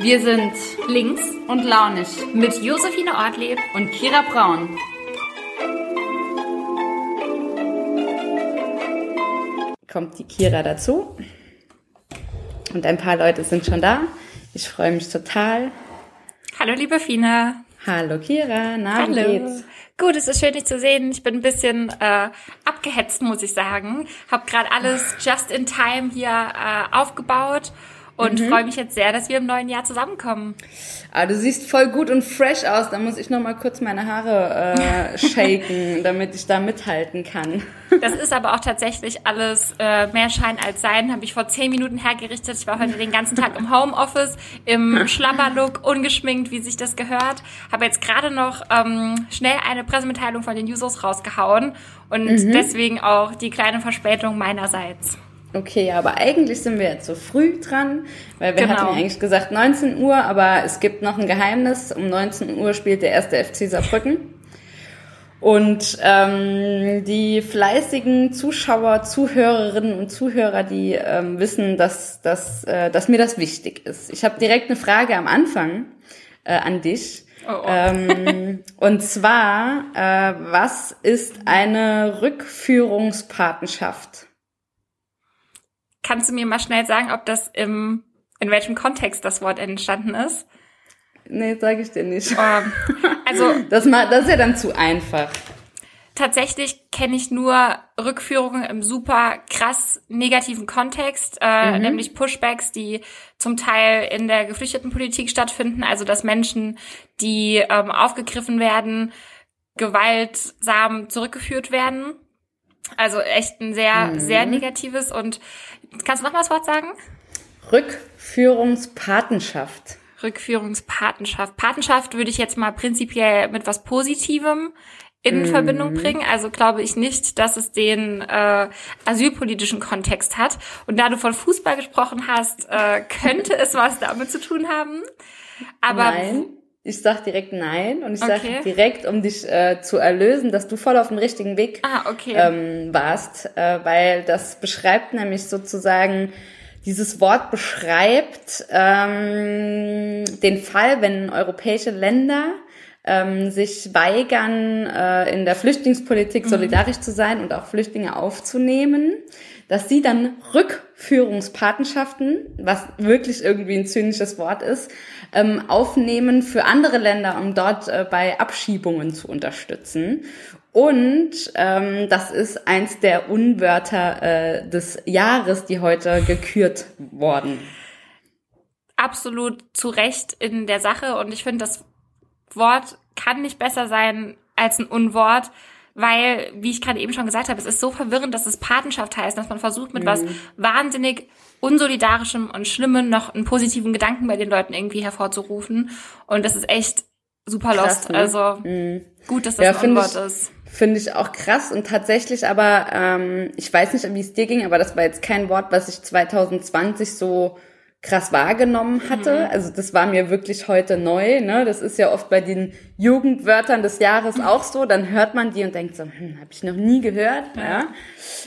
Wir sind links und launig mit Josephine Ortleb und Kira Braun. Kommt die Kira dazu und ein paar Leute sind schon da. Ich freue mich total. Hallo liebe Fina. Hallo Kira, na Hallo. wie geht's? Gut, es ist schön, dich zu sehen. Ich bin ein bisschen äh, abgehetzt, muss ich sagen. Hab gerade alles just in time hier äh, aufgebaut und Mhm. freue mich jetzt sehr, dass wir im neuen Jahr zusammenkommen. Ah, du siehst voll gut und fresh aus. Da muss ich noch mal kurz meine Haare äh, shaken, damit ich da mithalten kann. Das ist aber auch tatsächlich alles äh, mehr Schein als Sein. Habe ich vor zehn Minuten hergerichtet. Ich war heute den ganzen Tag im Homeoffice, im Schlabberlook, ungeschminkt, wie sich das gehört. Habe jetzt gerade noch ähm, schnell eine Pressemitteilung von den Users rausgehauen und Mhm. deswegen auch die kleine Verspätung meinerseits. Okay, aber eigentlich sind wir jetzt so früh dran, weil wir Genau. hatten ja eigentlich gesagt 19 Uhr, aber es gibt noch ein Geheimnis. Um 19 Uhr spielt der erste FC Saarbrücken. Und ähm, die fleißigen Zuschauer, Zuhörerinnen und Zuhörer, die ähm, wissen, dass, dass, äh, dass mir das wichtig ist. Ich habe direkt eine Frage am Anfang äh, an dich. Oh, oh. Ähm, und zwar, äh, was ist eine Rückführungspatenschaft? Kannst du mir mal schnell sagen, ob das im in welchem Kontext das Wort entstanden ist? Nee, sage ich dir nicht. Ähm, also Das, das ist ja dann zu einfach. tatsächlich kenne ich nur Rückführungen im super krass negativen Kontext, äh, nämlich Pushbacks, die zum Teil in der Geflüchtetenpolitik stattfinden, also dass Menschen, die ähm, aufgegriffen werden, gewaltsam zurückgeführt werden. Also echt ein sehr, sehr negatives und kannst du noch mal das Wort sagen? Rückführungspatenschaft. Rückführungspatenschaft. Patenschaft würde ich jetzt mal prinzipiell mit was Positivem in Verbindung bringen. Also glaube ich nicht, dass es den äh, asylpolitischen Kontext hat. Und da du von Fußball gesprochen hast, äh, könnte es was damit zu tun haben. Aber nein. Ich sag direkt nein und ich Okay. sag direkt, um dich äh, zu erlösen, dass du voll auf dem richtigen Weg ah, okay. ähm, warst, äh, weil das beschreibt nämlich sozusagen, dieses Wort beschreibt ähm, den Fall, wenn europäische Länder ähm, sich weigern, äh, in der Flüchtlingspolitik solidarisch zu sein und auch Flüchtlinge aufzunehmen, dass sie dann Rückführungspatenschaften, was wirklich irgendwie ein zynisches Wort ist, ähm, aufnehmen für andere Länder, um dort äh, bei Abschiebungen zu unterstützen. Und ähm, das ist eins der Unwörter äh, des Jahres, die heute gekürt worden. absolut zu Recht in der Sache und ich finde, das Wort kann nicht besser sein als ein Unwort, weil, wie ich gerade eben schon gesagt habe, es ist so verwirrend, dass es Patenschaft heißt, dass man versucht, mit was wahnsinnig unsolidarischem und Schlimmem noch einen positiven Gedanken bei den Leuten irgendwie hervorzurufen. Und das ist echt super Krass, lost. ne? Also gut, dass das Ja, ein ich- ist. Finde ich auch krass und tatsächlich aber, ähm, ich weiß nicht, wie es dir ging, aber das war jetzt kein Wort, was ich 2020 so krass wahrgenommen hatte. Also das war mir wirklich heute neu. Ne? Das ist ja oft bei den Jugendwörtern des Jahres auch so. Dann hört man die und denkt so, hm, habe ich noch nie gehört. Ja.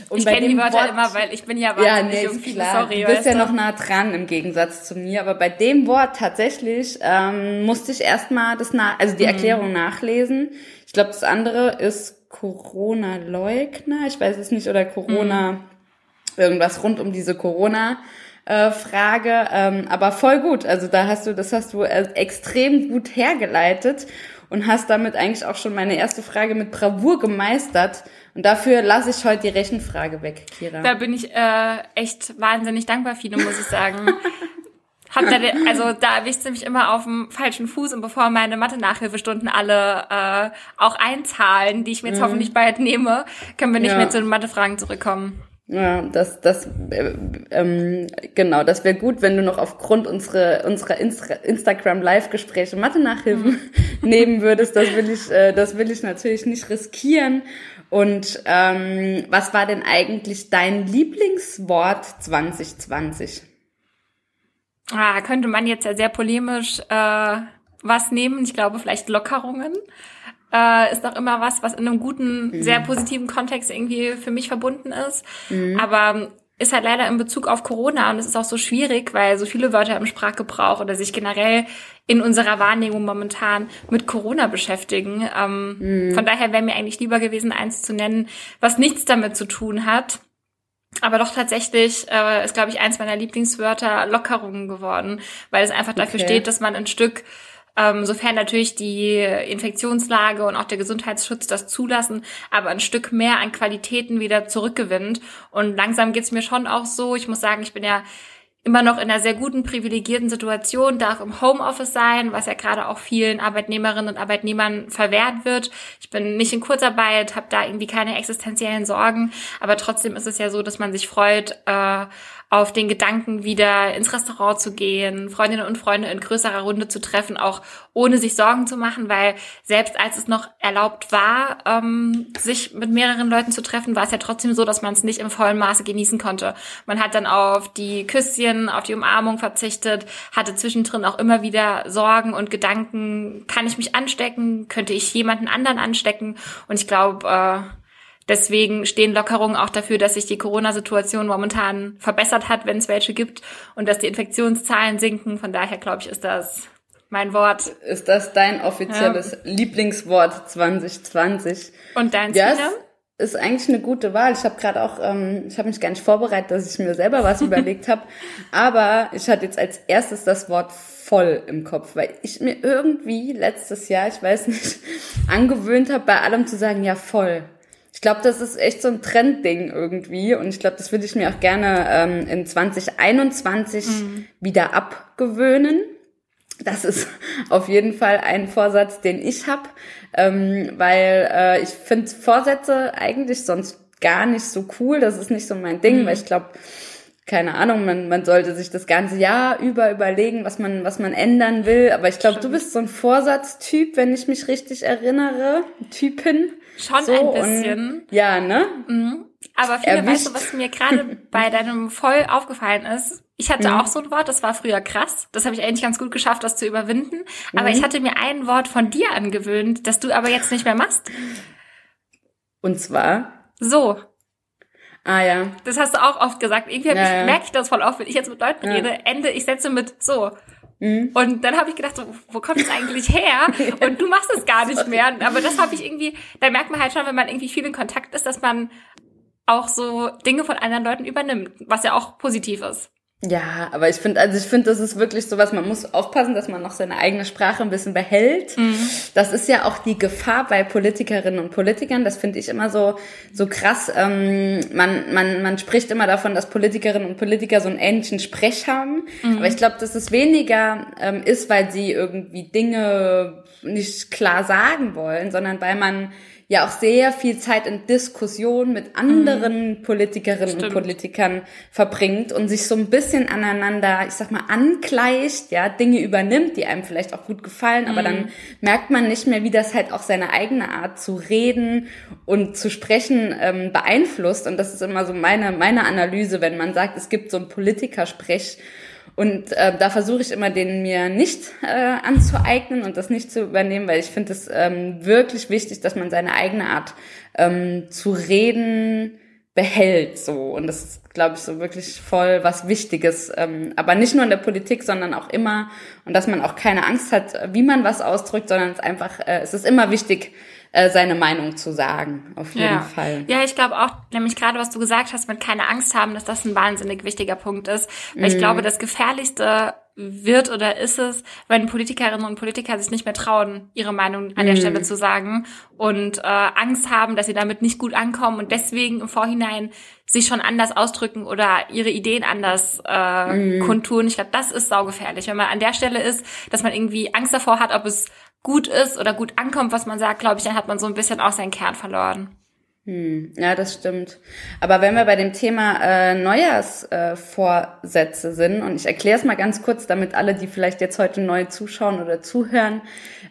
Und Ich kenne die Wörter Wort- immer, weil ich bin ja ja, wahnsinnig nee, irgendwie ist klar. sorry. du bist ja du? noch nah dran im Gegensatz zu mir. Aber bei dem Wort tatsächlich ähm, musste ich erstmal das nach, also Mhm. die Erklärung nachlesen. Ich glaube, das andere ist Corona-Leugner. Ich weiß es nicht oder Corona Mhm. irgendwas rund um diese Corona. Äh, Frage, ähm, aber voll gut. Also da hast du, das hast du äh, extrem gut hergeleitet und hast damit eigentlich auch schon meine erste Frage mit Bravour gemeistert. Und dafür lasse ich heute die Rechenfrage weg, Kira. Da bin ich äh, echt wahnsinnig dankbar, Fine, muss ich sagen. Hab da, also da erwischt sie mich immer auf dem falschen Fuß und bevor meine Mathe-Nachhilfestunden alle äh, auch einzahlen, die ich mir jetzt hoffentlich bald nehme, können wir nicht Ja. mehr zu den Mathefragen zurückkommen. Ja, das, das, äh, ähm, genau, das wäre gut, wenn du noch aufgrund unserer, unserer Insta Instagram-Live-Gespräche Mathe-Nachhilfen nehmen würdest. Das will ich, äh, das will ich natürlich nicht riskieren. Und ähm, was war denn eigentlich dein Lieblingswort 2020? Ah, könnte man jetzt ja sehr polemisch äh, was nehmen. Ich glaube, vielleicht Lockerungen. Äh, ist doch immer was, was in einem guten, sehr positiven Kontext irgendwie für mich verbunden ist. Aber ist halt leider in Bezug auf Corona und es ist auch so schwierig, weil so viele Wörter im Sprachgebrauch oder sich generell in unserer Wahrnehmung momentan mit Corona beschäftigen. Ähm, mhm. Von daher wäre mir eigentlich lieber gewesen, eins zu nennen, was nichts damit zu tun hat. Aber doch tatsächlich äh, ist, glaube ich, eins meiner Lieblingswörter Lockerungen geworden, weil es einfach dafür okay. steht, dass man ein Stück ähm, sofern natürlich die Infektionslage und auch der Gesundheitsschutz das zulassen, aber ein Stück mehr an Qualitäten wieder zurückgewinnt. Und langsam geht's mir schon auch so. Ich muss sagen, ich bin ja immer noch in einer sehr guten, privilegierten Situation, darf im Homeoffice sein, was ja gerade auch vielen Arbeitnehmerinnen und Arbeitnehmern verwehrt wird. Ich bin nicht in Kurzarbeit, habe da irgendwie keine existenziellen Sorgen, aber trotzdem ist es ja so, dass man sich freut, äh, auf den Gedanken, wieder ins Restaurant zu gehen, Freundinnen und Freunde in größerer Runde zu treffen, auch ohne sich Sorgen zu machen, weil selbst als es noch erlaubt war, ähm, sich mit mehreren Leuten zu treffen, war es ja trotzdem so, dass man es nicht im vollen Maße genießen konnte. Man hat dann auf die Küsschen, auf die Umarmung verzichtet, hatte zwischendrin auch immer wieder Sorgen und Gedanken, kann ich mich anstecken, könnte ich jemanden anderen anstecken? Und ich glaube, äh, Deswegen stehen Lockerungen auch dafür, dass sich die Corona-Situation momentan verbessert hat, wenn es welche gibt und dass die Infektionszahlen sinken. Von daher glaube ich, ist das mein Wort. Ist das dein offizielles ja. Lieblingswort 2020? Und dein yes. ist eigentlich eine gute Wahl. Ich habe gerade auch, ähm, ich habe mich gar nicht vorbereitet, dass ich mir selber was überlegt habe, aber ich hatte jetzt als erstes das Wort voll im Kopf, weil ich mir irgendwie letztes Jahr, ich weiß nicht, angewöhnt habe, bei allem zu sagen, ja voll. Ich glaube, das ist echt so ein Trendding irgendwie und ich glaube, das würde ich mir auch gerne ähm, in 2021 mhm. wieder abgewöhnen. Das ist auf jeden Fall ein Vorsatz, den ich habe, ähm, weil äh, ich finde Vorsätze eigentlich sonst gar nicht so cool. Das ist nicht so mein Ding, mhm. weil ich glaube, keine Ahnung, man, man sollte sich das ganze Jahr über überlegen, was man, was man ändern will. Aber ich glaube, du bist so ein Vorsatztyp, wenn ich mich richtig erinnere. Typin. Schon so, ein bisschen. Und, ja, ne? Mhm. Aber viele, weißt du, was mir gerade bei deinem voll aufgefallen ist? Ich hatte mhm. auch so ein Wort, das war früher krass. Das habe ich eigentlich ganz gut geschafft, das zu überwinden. Aber mhm. ich hatte mir ein Wort von dir angewöhnt, das du aber jetzt nicht mehr machst. Und zwar? So. Ah ja. Das hast du auch oft gesagt. Irgendwie ja, ich, ja. merke ich das voll oft, wenn ich jetzt mit Leuten ja. rede. Ende, ich setze mit so. Mhm. Und dann habe ich gedacht, so, wo kommt es eigentlich her? Und du machst es gar nicht mehr. Aber das habe ich irgendwie, da merkt man halt schon, wenn man irgendwie viel in Kontakt ist, dass man auch so Dinge von anderen Leuten übernimmt, was ja auch positiv ist. Ja, aber ich finde, also ich finde, das ist wirklich so was, man muss aufpassen, dass man noch seine eigene Sprache ein bisschen behält. Mhm. Das ist ja auch die Gefahr bei Politikerinnen und Politikern. Das finde ich immer so, so krass. Ähm, man, man, man spricht immer davon, dass Politikerinnen und Politiker so einen ähnlichen Sprech haben. Mhm. Aber ich glaube, dass es weniger ähm, ist, weil sie irgendwie Dinge nicht klar sagen wollen, sondern weil man ja auch sehr viel Zeit in Diskussion mit anderen mhm. Politikerinnen Stimmt. und Politikern verbringt und sich so ein bisschen aneinander, ich sag mal, angleicht, ja, Dinge übernimmt, die einem vielleicht auch gut gefallen, mhm. aber dann mhm. merkt man nicht mehr, wie das halt auch seine eigene Art zu reden und zu sprechen ähm, beeinflusst. Und das ist immer so meine, meine Analyse, wenn man sagt, es gibt so ein Politikersprech, und äh, da versuche ich immer, den mir nicht äh, anzueignen und das nicht zu übernehmen, weil ich finde es ähm, wirklich wichtig, dass man seine eigene Art ähm, zu reden behält so. Und das ist glaube ich so wirklich voll was Wichtiges ähm, aber nicht nur in der Politik sondern auch immer. Und dass man auch keine Angst hat wie man was ausdrückt sondern es einfach äh, es ist immer wichtig äh, seine Meinung zu sagen, auf jeden ja. Fall. Ja, ich glaube auch, nämlich gerade was du gesagt hast, mit keine Angst haben, dass das ein wahnsinnig wichtiger Punkt ist. Weil mm. ich mhm. glaube, das Gefährlichste wird oder ist es, wenn Politikerinnen und Politiker sich nicht mehr trauen, ihre Meinung an der mm. Stelle zu sagen und äh, Angst haben, dass sie damit nicht gut ankommen und deswegen im Vorhinein sich schon anders ausdrücken oder ihre Ideen anders äh, mm. kundtun. Ich glaube, das ist saugefährlich, wenn man an der Stelle ist, dass man irgendwie Angst davor hat, ob es gut ist oder gut ankommt, was man sagt, glaube ich, dann hat man so ein bisschen auch seinen Kern verloren. Hm, ja, das stimmt. Aber wenn wir bei dem Thema äh, Neujahrsvorsätze äh, sind, und ich erkläre es mal ganz kurz, damit alle, die vielleicht jetzt heute neu zuschauen oder zuhören,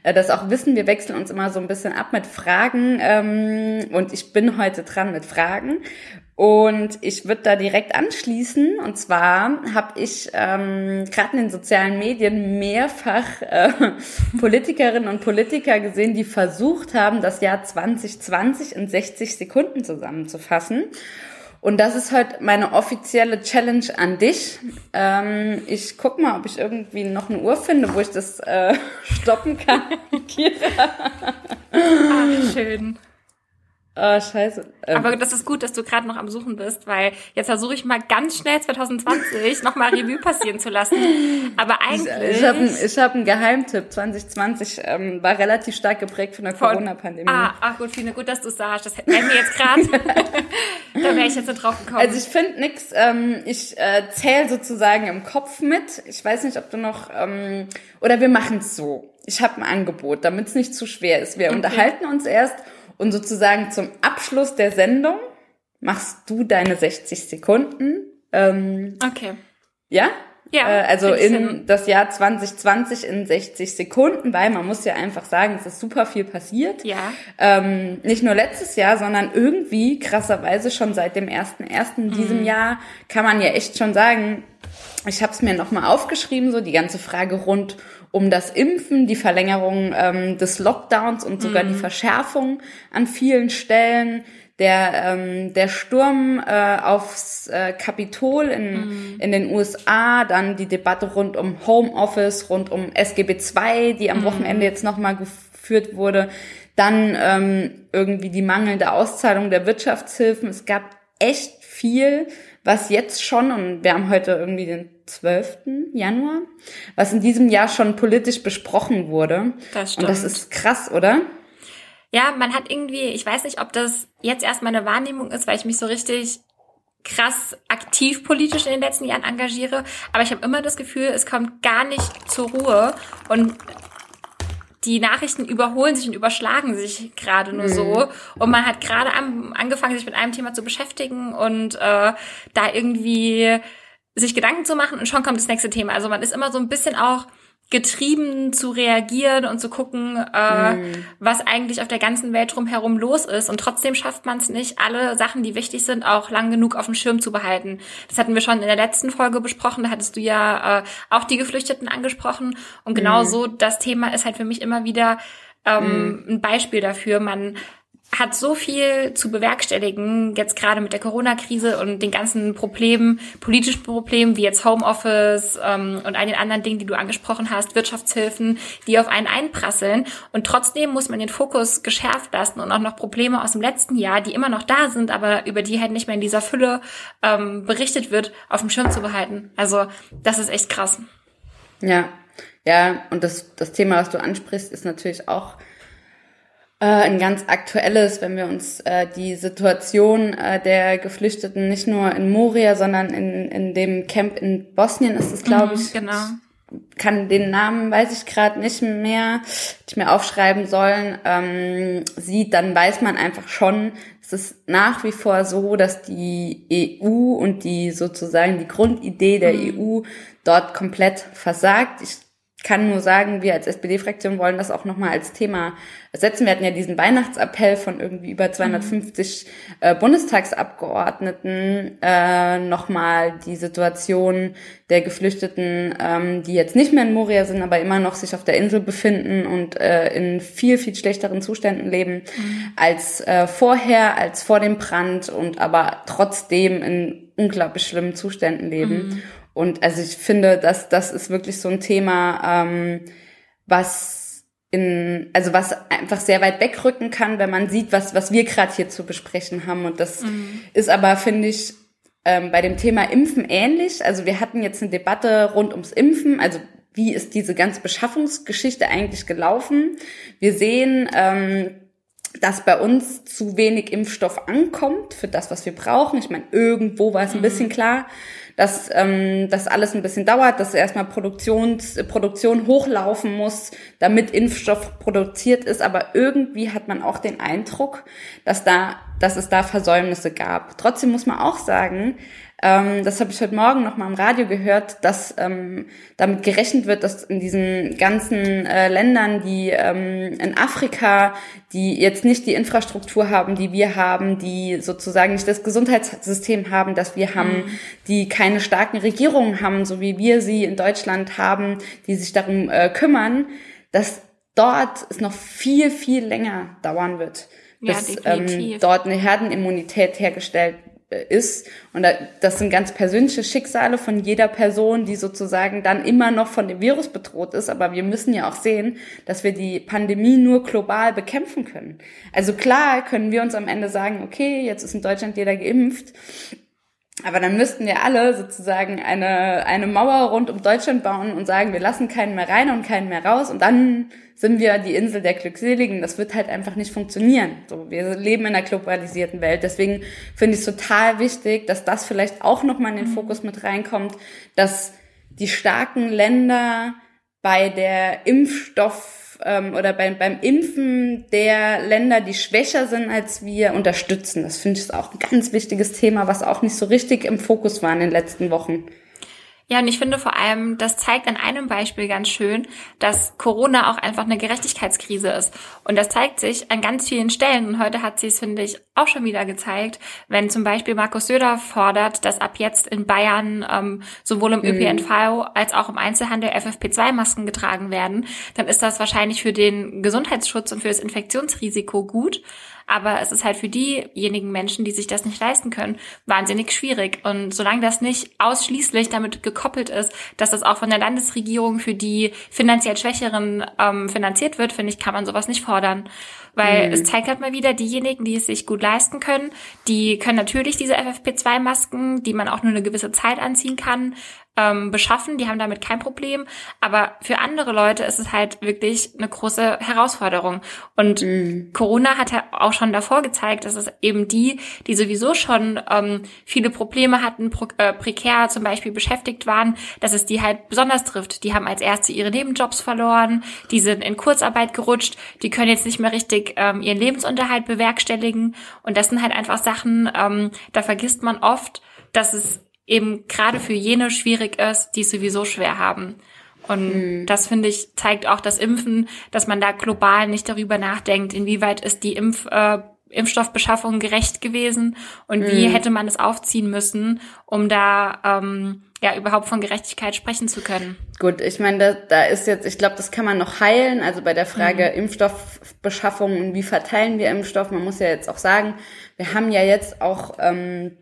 äh, das auch wissen, wir wechseln uns immer so ein bisschen ab mit Fragen. Ähm, und ich bin heute dran mit Fragen. Und ich würde da direkt anschließen. Und zwar habe ich ähm, gerade in den sozialen Medien mehrfach äh, Politikerinnen und Politiker gesehen, die versucht haben, das Jahr 2020 in 60 Sekunden zusammenzufassen. Und das ist heute meine offizielle Challenge an dich. Ähm, ich guck mal, ob ich irgendwie noch eine Uhr finde, wo ich das äh, stoppen kann. Ach, schön. Oh, scheiße. Ähm. Aber das ist gut, dass du gerade noch am Suchen bist, weil jetzt versuche ich mal ganz schnell 2020 nochmal Revue passieren zu lassen. Aber eigentlich... Ich, ich habe ich hab einen Geheimtipp. 2020 ähm, war relativ stark geprägt von der Corona-Pandemie. Ah, ach gut, Fine, gut, dass du sagst. Das wäre mir jetzt gerade... da wäre ich jetzt nicht drauf gekommen. Also ich finde nix. Ähm, ich äh, zähle sozusagen im Kopf mit. Ich weiß nicht, ob du noch... Ähm, oder wir machen es so. Ich habe ein Angebot, damit es nicht zu schwer ist. Wir okay. unterhalten uns erst und sozusagen zum Abschluss der Sendung machst du deine 60 Sekunden. Ähm, okay. Ja? Ja. Äh, also in das Jahr 2020 in 60 Sekunden, weil man muss ja einfach sagen, es ist super viel passiert. Ja. Ähm, nicht nur letztes Jahr, sondern irgendwie krasserweise schon seit dem 1.1. in diesem mhm. Jahr kann man ja echt schon sagen, ich habe es mir nochmal aufgeschrieben, so die ganze Frage rund um das Impfen, die Verlängerung ähm, des Lockdowns und sogar mhm. die Verschärfung an vielen Stellen, der, ähm, der Sturm äh, aufs äh, Kapitol in, mhm. in den USA, dann die Debatte rund um Homeoffice, rund um SGB II, die am mhm. Wochenende jetzt nochmal geführt wurde, dann ähm, irgendwie die mangelnde Auszahlung der Wirtschaftshilfen. Es gab echt viel, was jetzt schon, und wir haben heute irgendwie den 12. Januar, was in diesem Jahr schon politisch besprochen wurde. Das stimmt. Und das ist krass, oder? Ja, man hat irgendwie, ich weiß nicht, ob das jetzt erst meine Wahrnehmung ist, weil ich mich so richtig krass aktiv politisch in den letzten Jahren engagiere, aber ich habe immer das Gefühl, es kommt gar nicht zur Ruhe und die Nachrichten überholen sich und überschlagen sich gerade nur mhm. so. Und man hat gerade angefangen, sich mit einem Thema zu beschäftigen und äh, da irgendwie sich Gedanken zu machen und schon kommt das nächste Thema. Also man ist immer so ein bisschen auch getrieben zu reagieren und zu gucken, äh, mm. was eigentlich auf der ganzen Welt drumherum los ist. Und trotzdem schafft man es nicht, alle Sachen, die wichtig sind, auch lang genug auf dem Schirm zu behalten. Das hatten wir schon in der letzten Folge besprochen. Da hattest du ja äh, auch die Geflüchteten angesprochen. Und genau mm. so das Thema ist halt für mich immer wieder ähm, mm. ein Beispiel dafür. Man hat so viel zu bewerkstelligen, jetzt gerade mit der Corona-Krise und den ganzen Problemen, politischen Problemen wie jetzt Homeoffice ähm, und all den anderen Dingen, die du angesprochen hast, Wirtschaftshilfen, die auf einen einprasseln. Und trotzdem muss man den Fokus geschärft lassen und auch noch Probleme aus dem letzten Jahr, die immer noch da sind, aber über die halt nicht mehr in dieser Fülle ähm, berichtet wird, auf dem Schirm zu behalten. Also das ist echt krass. Ja, ja, und das, das Thema, was du ansprichst, ist natürlich auch äh, ein ganz aktuelles, wenn wir uns äh, die Situation äh, der Geflüchteten nicht nur in Moria, sondern in, in dem Camp in Bosnien ist es, glaube mhm, ich. Genau. Kann den Namen, weiß ich gerade nicht mehr, ich mir aufschreiben sollen, ähm, sieht, dann weiß man einfach schon, es ist nach wie vor so, dass die EU und die sozusagen die Grundidee der mhm. EU dort komplett versagt. Ich kann nur sagen, wir als SPD-Fraktion wollen das auch nochmal als Thema setzen. Wir hatten ja diesen Weihnachtsappell von irgendwie über 250 mhm. äh, Bundestagsabgeordneten, äh, nochmal die Situation der Geflüchteten, ähm, die jetzt nicht mehr in Moria sind, aber immer noch sich auf der Insel befinden und äh, in viel, viel schlechteren Zuständen leben mhm. als äh, vorher, als vor dem Brand und aber trotzdem in unglaublich schlimmen Zuständen leben. Mhm. Und also ich finde, dass das ist wirklich so ein Thema, ähm, was in, also was einfach sehr weit wegrücken kann, wenn man sieht, was, was wir gerade hier zu besprechen haben. Und das mhm. ist aber, finde ich, ähm, bei dem Thema Impfen ähnlich. Also wir hatten jetzt eine Debatte rund ums Impfen, also wie ist diese ganze Beschaffungsgeschichte eigentlich gelaufen? Wir sehen, ähm, dass bei uns zu wenig Impfstoff ankommt für das, was wir brauchen. Ich meine, irgendwo war es ein mhm. bisschen klar, dass ähm, das alles ein bisschen dauert, dass erstmal Produktions, Produktion hochlaufen muss, damit Impfstoff produziert ist. Aber irgendwie hat man auch den Eindruck, dass da, dass es da Versäumnisse gab. Trotzdem muss man auch sagen, ähm, das habe ich heute Morgen noch mal im Radio gehört, dass ähm, damit gerechnet wird, dass in diesen ganzen äh, Ländern, die ähm, in Afrika, die jetzt nicht die Infrastruktur haben, die wir haben, die sozusagen nicht das Gesundheitssystem haben, das wir haben, mhm. die keine starken Regierungen haben, so wie wir sie in Deutschland haben, die sich darum äh, kümmern, dass dort es noch viel, viel länger dauern wird, bis ja, ähm, dort eine Herdenimmunität hergestellt ist. Und das sind ganz persönliche Schicksale von jeder Person, die sozusagen dann immer noch von dem Virus bedroht ist. Aber wir müssen ja auch sehen, dass wir die Pandemie nur global bekämpfen können. Also klar können wir uns am Ende sagen, okay, jetzt ist in Deutschland jeder geimpft. Aber dann müssten wir alle sozusagen eine, eine Mauer rund um Deutschland bauen und sagen, wir lassen keinen mehr rein und keinen mehr raus und dann sind wir die Insel der Glückseligen. Das wird halt einfach nicht funktionieren. So, wir leben in einer globalisierten Welt. Deswegen finde ich es total wichtig, dass das vielleicht auch nochmal in den mhm. Fokus mit reinkommt, dass die starken Länder bei der Impfstoff ähm, oder beim, beim Impfen der Länder, die schwächer sind als wir, unterstützen. Das finde ich auch ein ganz wichtiges Thema, was auch nicht so richtig im Fokus war in den letzten Wochen. Ja, und ich finde vor allem, das zeigt an einem Beispiel ganz schön, dass Corona auch einfach eine Gerechtigkeitskrise ist. Und das zeigt sich an ganz vielen Stellen. Und heute hat sie es, finde ich, auch schon wieder gezeigt, wenn zum Beispiel Markus Söder fordert, dass ab jetzt in Bayern ähm, sowohl im ÖPNV mhm. als auch im Einzelhandel FFP2-Masken getragen werden, dann ist das wahrscheinlich für den Gesundheitsschutz und für das Infektionsrisiko gut. Aber es ist halt für diejenigen Menschen, die sich das nicht leisten können, wahnsinnig schwierig. Und solange das nicht ausschließlich damit gekoppelt ist, dass das auch von der Landesregierung für die finanziell Schwächeren ähm, finanziert wird, finde ich, kann man sowas nicht fordern. Weil mhm. es zeigt halt mal wieder, diejenigen, die es sich gut leisten können, die können natürlich diese FFP2-Masken, die man auch nur eine gewisse Zeit anziehen kann, ähm, beschaffen. Die haben damit kein Problem. Aber für andere Leute ist es halt wirklich eine große Herausforderung. Und mhm. Corona hat ja auch schon davor gezeigt, dass es eben die, die sowieso schon ähm, viele Probleme hatten, pro, äh, prekär zum Beispiel beschäftigt waren, dass es die halt besonders trifft. Die haben als Erste ihre Nebenjobs verloren, die sind in Kurzarbeit gerutscht, die können jetzt nicht mehr richtig ähm, ihren Lebensunterhalt bewerkstelligen. Und das sind halt einfach Sachen, ähm, da vergisst man oft, dass es eben gerade für jene schwierig ist, die es sowieso schwer haben. Und mhm. das finde ich zeigt auch das Impfen, dass man da global nicht darüber nachdenkt, inwieweit ist die Impf, äh, Impfstoffbeschaffung gerecht gewesen und wie mhm. hätte man es aufziehen müssen, um da ähm, ja überhaupt von Gerechtigkeit sprechen zu können. Gut, ich meine, da, da ist jetzt, ich glaube, das kann man noch heilen. Also bei der Frage mhm. Impfstoffbeschaffung und wie verteilen wir Impfstoff, man muss ja jetzt auch sagen, wir haben ja jetzt auch ähm,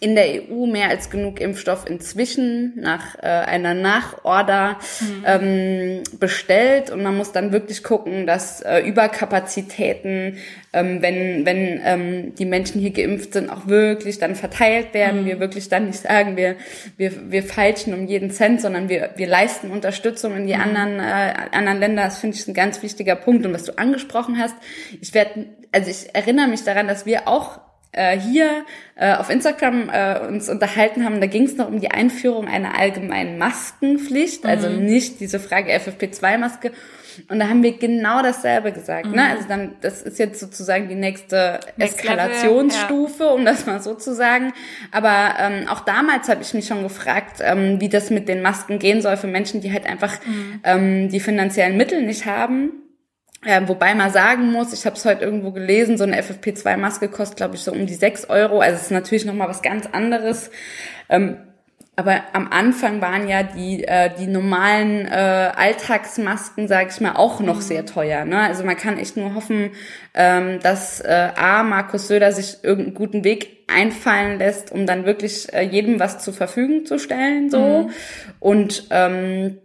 in der EU mehr als genug Impfstoff inzwischen nach äh, einer Nachorder mhm. ähm, bestellt und man muss dann wirklich gucken, dass äh, Überkapazitäten, ähm, wenn wenn ähm, die Menschen hier geimpft sind, auch wirklich dann verteilt werden. Mhm. Wir wirklich dann nicht sagen, wir wir wir feilschen um jeden Cent, sondern wir wir leisten Unterstützung in die mhm. anderen äh, anderen Länder. Das finde ich ein ganz wichtiger Punkt und was du angesprochen hast. Ich werde also ich erinnere mich daran, dass wir auch äh, hier äh, auf Instagram äh, uns unterhalten haben, da ging es noch um die Einführung einer allgemeinen Maskenpflicht, also mhm. nicht diese Frage FFP2-Maske. Und da haben wir genau dasselbe gesagt. Ne? Mhm. Ne? Also dann, das ist jetzt sozusagen die nächste Next Eskalationsstufe, Level, ja. um das mal so zu sagen. Aber ähm, auch damals habe ich mich schon gefragt, ähm, wie das mit den Masken gehen soll für Menschen, die halt einfach mhm. ähm, die finanziellen Mittel nicht haben. Ja, wobei man sagen muss, ich habe es heute irgendwo gelesen, so eine FFP2-Maske kostet, glaube ich, so um die sechs Euro. Also es ist natürlich nochmal was ganz anderes. Ähm, aber am Anfang waren ja die, äh, die normalen äh, Alltagsmasken, sage ich mal, auch noch mhm. sehr teuer. Ne? Also man kann echt nur hoffen, ähm, dass äh, A, Markus Söder sich irgendeinen guten Weg einfallen lässt, um dann wirklich äh, jedem was zur Verfügung zu stellen. so mhm. Und ähm,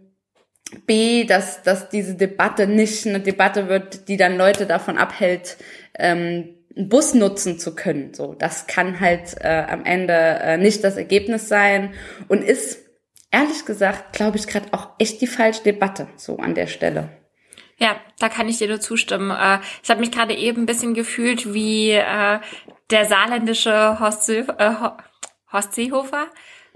B, dass, dass diese Debatte nicht eine Debatte wird, die dann Leute davon abhält, ähm, einen Bus nutzen zu können. So, das kann halt äh, am Ende äh, nicht das Ergebnis sein und ist ehrlich gesagt, glaube ich, gerade auch echt die falsche Debatte so an der Stelle. Ja, da kann ich dir nur zustimmen. Äh, ich habe mich gerade eben ein bisschen gefühlt wie äh, der saarländische Horst, äh, Horst Seehofer,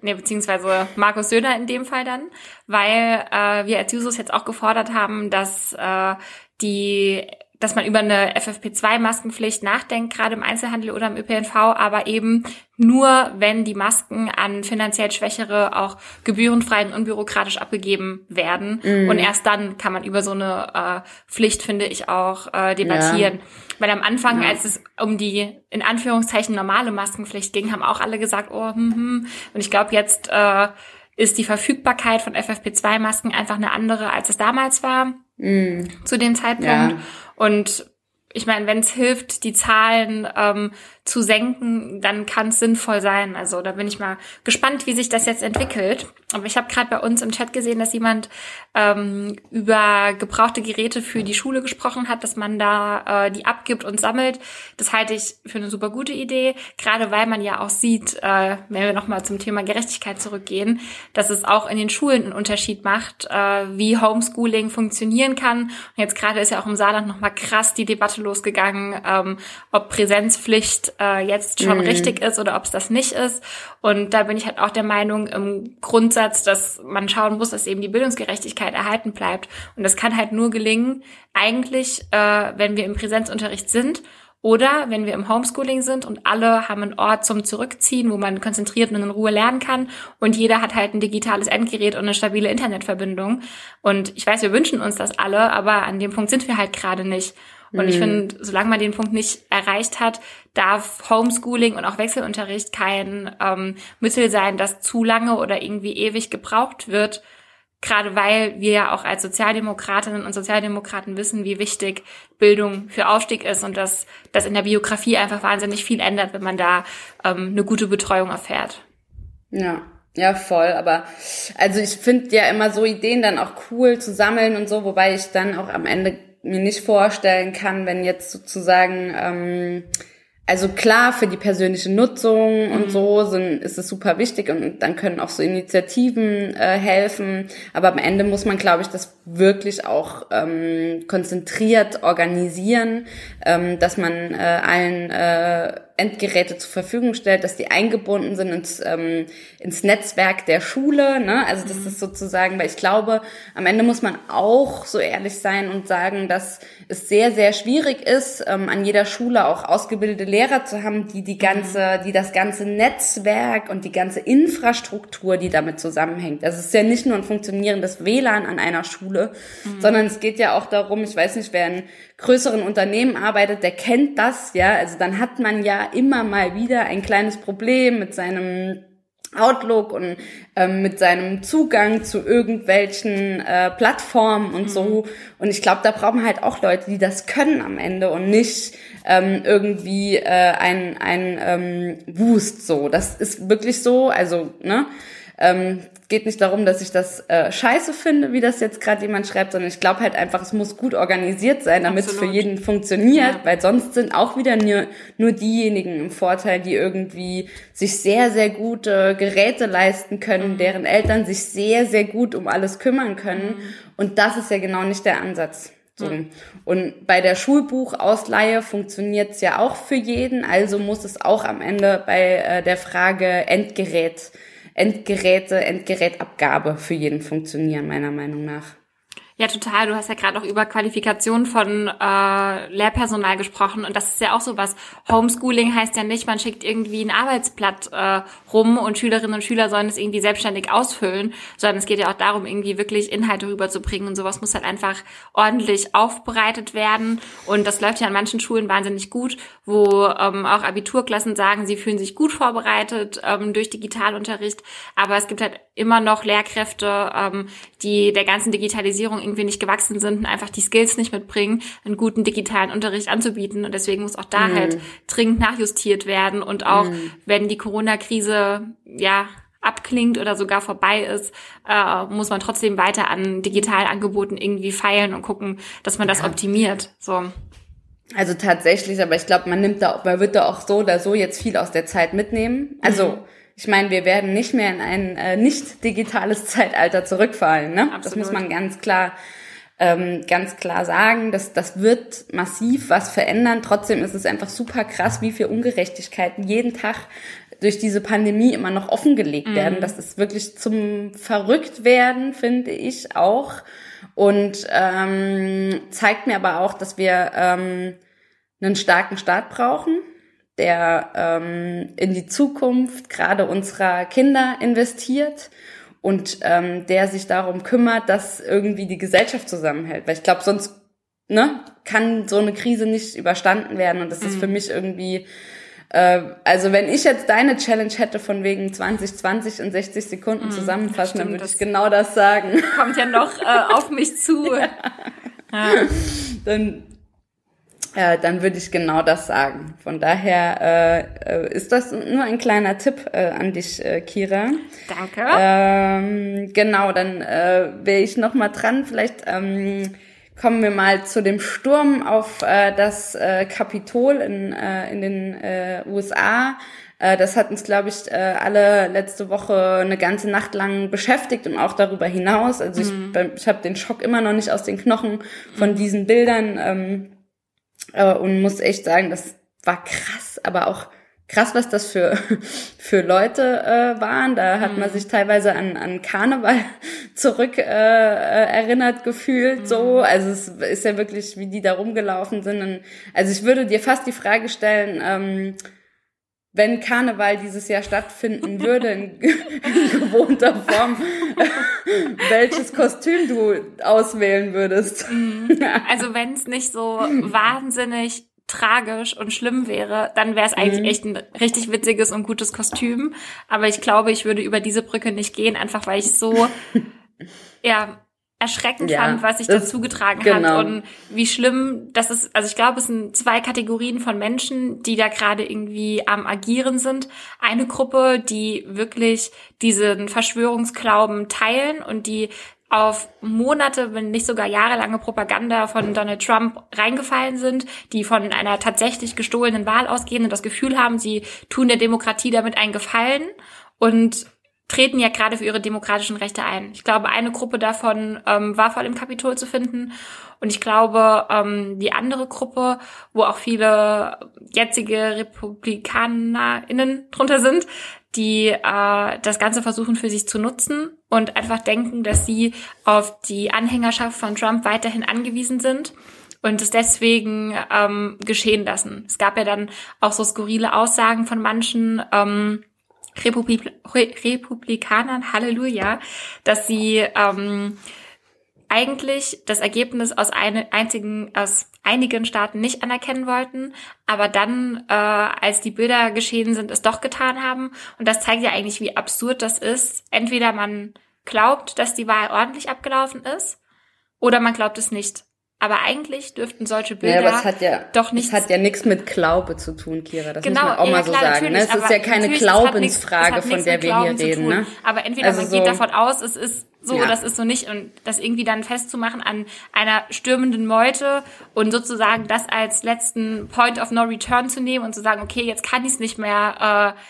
nee, beziehungsweise Markus Söder in dem Fall dann, weil äh, wir als Jusos jetzt auch gefordert haben, dass äh, die dass man über eine FFP2-Maskenpflicht nachdenkt, gerade im Einzelhandel oder im ÖPNV, aber eben nur, wenn die Masken an finanziell Schwächere auch gebührenfrei und unbürokratisch abgegeben werden. Mm. Und erst dann kann man über so eine äh, Pflicht, finde ich, auch äh, debattieren. Ja. Weil am Anfang, ja. als es um die in Anführungszeichen normale Maskenpflicht ging, haben auch alle gesagt, oh, hm, hm. Und ich glaube, jetzt äh, ist die Verfügbarkeit von FFP2-Masken einfach eine andere, als es damals war, mm. zu dem Zeitpunkt. Ja. Und ich meine, wenn es hilft, die Zahlen ähm, zu senken, dann kann es sinnvoll sein. Also da bin ich mal gespannt, wie sich das jetzt entwickelt. Aber ich habe gerade bei uns im Chat gesehen, dass jemand ähm, über gebrauchte Geräte für die Schule gesprochen hat, dass man da äh, die abgibt und sammelt. Das halte ich für eine super gute Idee, gerade weil man ja auch sieht, äh, wenn wir nochmal zum Thema Gerechtigkeit zurückgehen, dass es auch in den Schulen einen Unterschied macht, äh, wie Homeschooling funktionieren kann. Und jetzt gerade ist ja auch im Saarland nochmal krass die Debatte losgegangen, ähm, ob Präsenzpflicht äh, jetzt schon mhm. richtig ist oder ob es das nicht ist. Und da bin ich halt auch der Meinung im Grundsatz, dass man schauen muss, dass eben die Bildungsgerechtigkeit erhalten bleibt. Und das kann halt nur gelingen, eigentlich, äh, wenn wir im Präsenzunterricht sind oder wenn wir im Homeschooling sind und alle haben einen Ort zum Zurückziehen, wo man konzentriert und in Ruhe lernen kann und jeder hat halt ein digitales Endgerät und eine stabile Internetverbindung. Und ich weiß, wir wünschen uns das alle, aber an dem Punkt sind wir halt gerade nicht. Und ich mhm. finde, solange man den Punkt nicht erreicht hat, darf Homeschooling und auch Wechselunterricht kein ähm, Mittel sein, das zu lange oder irgendwie ewig gebraucht wird. Gerade weil wir ja auch als Sozialdemokratinnen und Sozialdemokraten wissen, wie wichtig Bildung für Aufstieg ist und dass das in der Biografie einfach wahnsinnig viel ändert, wenn man da ähm, eine gute Betreuung erfährt. Ja, ja, voll. Aber also ich finde ja immer so Ideen dann auch cool zu sammeln und so, wobei ich dann auch am Ende mir nicht vorstellen kann, wenn jetzt sozusagen, ähm, also klar, für die persönliche Nutzung und mhm. so sind, ist es super wichtig und dann können auch so Initiativen äh, helfen. Aber am Ende muss man, glaube ich, das wirklich auch ähm, konzentriert organisieren, ähm, dass man äh, allen äh, Endgeräte zur Verfügung stellt, dass die eingebunden sind ins, ähm, ins Netzwerk der Schule. Ne? Also das mhm. ist sozusagen, weil ich glaube, am Ende muss man auch so ehrlich sein und sagen, dass es sehr, sehr schwierig ist, ähm, an jeder Schule auch ausgebildete Lehrer zu haben, die die ganze, mhm. die das ganze Netzwerk und die ganze Infrastruktur, die damit zusammenhängt. Also es ist ja nicht nur ein funktionierendes WLAN an einer Schule, mhm. sondern es geht ja auch darum, ich weiß nicht, wer ein größeren Unternehmen arbeitet, der kennt das, ja. Also dann hat man ja immer mal wieder ein kleines Problem mit seinem Outlook und ähm, mit seinem Zugang zu irgendwelchen äh, Plattformen und mhm. so. Und ich glaube, da brauchen halt auch Leute, die das können am Ende und nicht ähm, irgendwie äh, ein, ein ähm, Boost so. Das ist wirklich so, also, ne? Ähm, geht nicht darum, dass ich das äh, scheiße finde, wie das jetzt gerade jemand schreibt, sondern ich glaube halt einfach, es muss gut organisiert sein, damit es für jeden funktioniert, ja. weil sonst sind auch wieder nur, nur diejenigen im Vorteil, die irgendwie sich sehr, sehr gute Geräte leisten können, mhm. deren Eltern sich sehr, sehr gut um alles kümmern können. Mhm. Und das ist ja genau nicht der Ansatz. So. Mhm. Und bei der Schulbuchausleihe funktioniert's ja auch für jeden, also muss es auch am Ende bei äh, der Frage Endgerät Endgeräte, Endgerätabgabe für jeden funktionieren, meiner Meinung nach. Ja, total. Du hast ja gerade auch über Qualifikation von äh, Lehrpersonal gesprochen und das ist ja auch so was. Homeschooling heißt ja nicht, man schickt irgendwie ein Arbeitsblatt äh, rum und Schülerinnen und Schüler sollen es irgendwie selbstständig ausfüllen, sondern es geht ja auch darum, irgendwie wirklich Inhalte rüberzubringen und sowas muss halt einfach ordentlich aufbereitet werden und das läuft ja an manchen Schulen wahnsinnig gut, wo ähm, auch Abiturklassen sagen, sie fühlen sich gut vorbereitet ähm, durch Digitalunterricht, aber es gibt halt immer noch Lehrkräfte, ähm, die der ganzen Digitalisierung irgendwie nicht gewachsen sind und einfach die Skills nicht mitbringen, einen guten digitalen Unterricht anzubieten. Und deswegen muss auch da mm. halt dringend nachjustiert werden. Und auch mm. wenn die Corona-Krise ja abklingt oder sogar vorbei ist, äh, muss man trotzdem weiter an digitalen Angeboten irgendwie feilen und gucken, dass man das ja. optimiert. So. Also tatsächlich, aber ich glaube, man nimmt da, man wird da auch so oder so jetzt viel aus der Zeit mitnehmen. Also mhm ich meine, wir werden nicht mehr in ein äh, nicht digitales Zeitalter zurückfallen. Ne? Absolut. Das muss man ganz klar ähm, ganz klar sagen, dass das wird massiv was verändern. Trotzdem ist es einfach super krass, wie viel Ungerechtigkeiten jeden Tag durch diese Pandemie immer noch offengelegt mhm. werden. Das ist wirklich zum Verrücktwerden, finde ich auch. Und ähm, zeigt mir aber auch, dass wir ähm, einen starken Staat brauchen der ähm, in die Zukunft gerade unserer Kinder investiert und ähm, der sich darum kümmert, dass irgendwie die Gesellschaft zusammenhält. Weil ich glaube, sonst ne, kann so eine Krise nicht überstanden werden. Und das mhm. ist für mhm. mich irgendwie, äh, also wenn ich jetzt deine Challenge hätte von wegen 20, 20 und 60 Sekunden mhm, zusammenfassen, stimmt, dann würde ich genau das sagen. Kommt ja noch äh, auf mich zu. ja. Ja. Dann äh, dann würde ich genau das sagen. Von daher äh, äh, ist das nur ein kleiner Tipp äh, an dich, äh, Kira. Danke. Ähm, genau, dann äh, wäre ich noch mal dran. Vielleicht ähm, kommen wir mal zu dem Sturm auf äh, das äh, Kapitol in, äh, in den äh, USA. Äh, das hat uns, glaube ich, äh, alle letzte Woche eine ganze Nacht lang beschäftigt und auch darüber hinaus. Also mhm. ich, ich habe den Schock immer noch nicht aus den Knochen von mhm. diesen Bildern. Ähm, äh, und muss echt sagen, das war krass, aber auch krass, was das für, für Leute äh, waren. Da hat mhm. man sich teilweise an, an Karneval zurück äh, äh, erinnert gefühlt. Mhm. So, also es ist ja wirklich, wie die da rumgelaufen sind. Und, also ich würde dir fast die Frage stellen, ähm, wenn Karneval dieses Jahr stattfinden würde in, gewohnter Form, welches Kostüm du auswählen würdest. Mhm. Also wenn es nicht so wahnsinnig tragisch und schlimm wäre, dann wäre es eigentlich mhm. echt ein richtig witziges und gutes Kostüm. Aber ich glaube, ich würde über diese Brücke nicht gehen, einfach weil ich so ja erschreckend ja, fand, was sich dazu getragen genau. hat und wie schlimm das ist. Also ich glaube, es sind zwei Kategorien von Menschen, die da gerade irgendwie am agieren sind. Eine Gruppe, die wirklich diesen Verschwörungsglauben teilen und die auf Monate, wenn nicht sogar jahrelange Propaganda von Donald Trump reingefallen sind, die von einer tatsächlich gestohlenen Wahl ausgehen und das Gefühl haben, sie tun der Demokratie damit einen Gefallen und treten ja gerade für ihre demokratischen Rechte ein. Ich glaube, eine Gruppe davon ähm, war voll im Kapitol zu finden. Und ich glaube, ähm, die andere Gruppe, wo auch viele jetzige RepublikanerInnen drunter sind, die äh, das Ganze versuchen für sich zu nutzen und einfach denken, dass sie auf die Anhängerschaft von Trump weiterhin angewiesen sind und es deswegen ähm, geschehen lassen. Es gab ja dann auch so skurrile Aussagen von manchen, ähm, Republik Republikanern, Halleluja, dass sie ähm, eigentlich das Ergebnis aus eine, einzigen, aus einigen Staaten nicht anerkennen wollten, aber dann, äh, als die Bilder geschehen sind, es doch getan haben. Und das zeigt ja eigentlich, wie absurd das ist. Entweder man glaubt, dass die Wahl ordentlich abgelaufen ist, oder man glaubt es nicht. Aber eigentlich dürften solche Bilder ja, aber es hat ja, doch nicht. Es hat ja nichts mit Glaube zu tun, Kira. Das genau, muss man auch ja, mal so klar, sagen. Ne? Es ist ja keine Glaubensfrage, nix, von der wir hier reden. Ne? Aber entweder also man so geht davon aus, es ist so, ja. das ist so nicht und das irgendwie dann festzumachen an einer stürmenden Meute und sozusagen das als letzten Point of No Return zu nehmen und zu sagen, okay, jetzt kann ich es nicht mehr äh,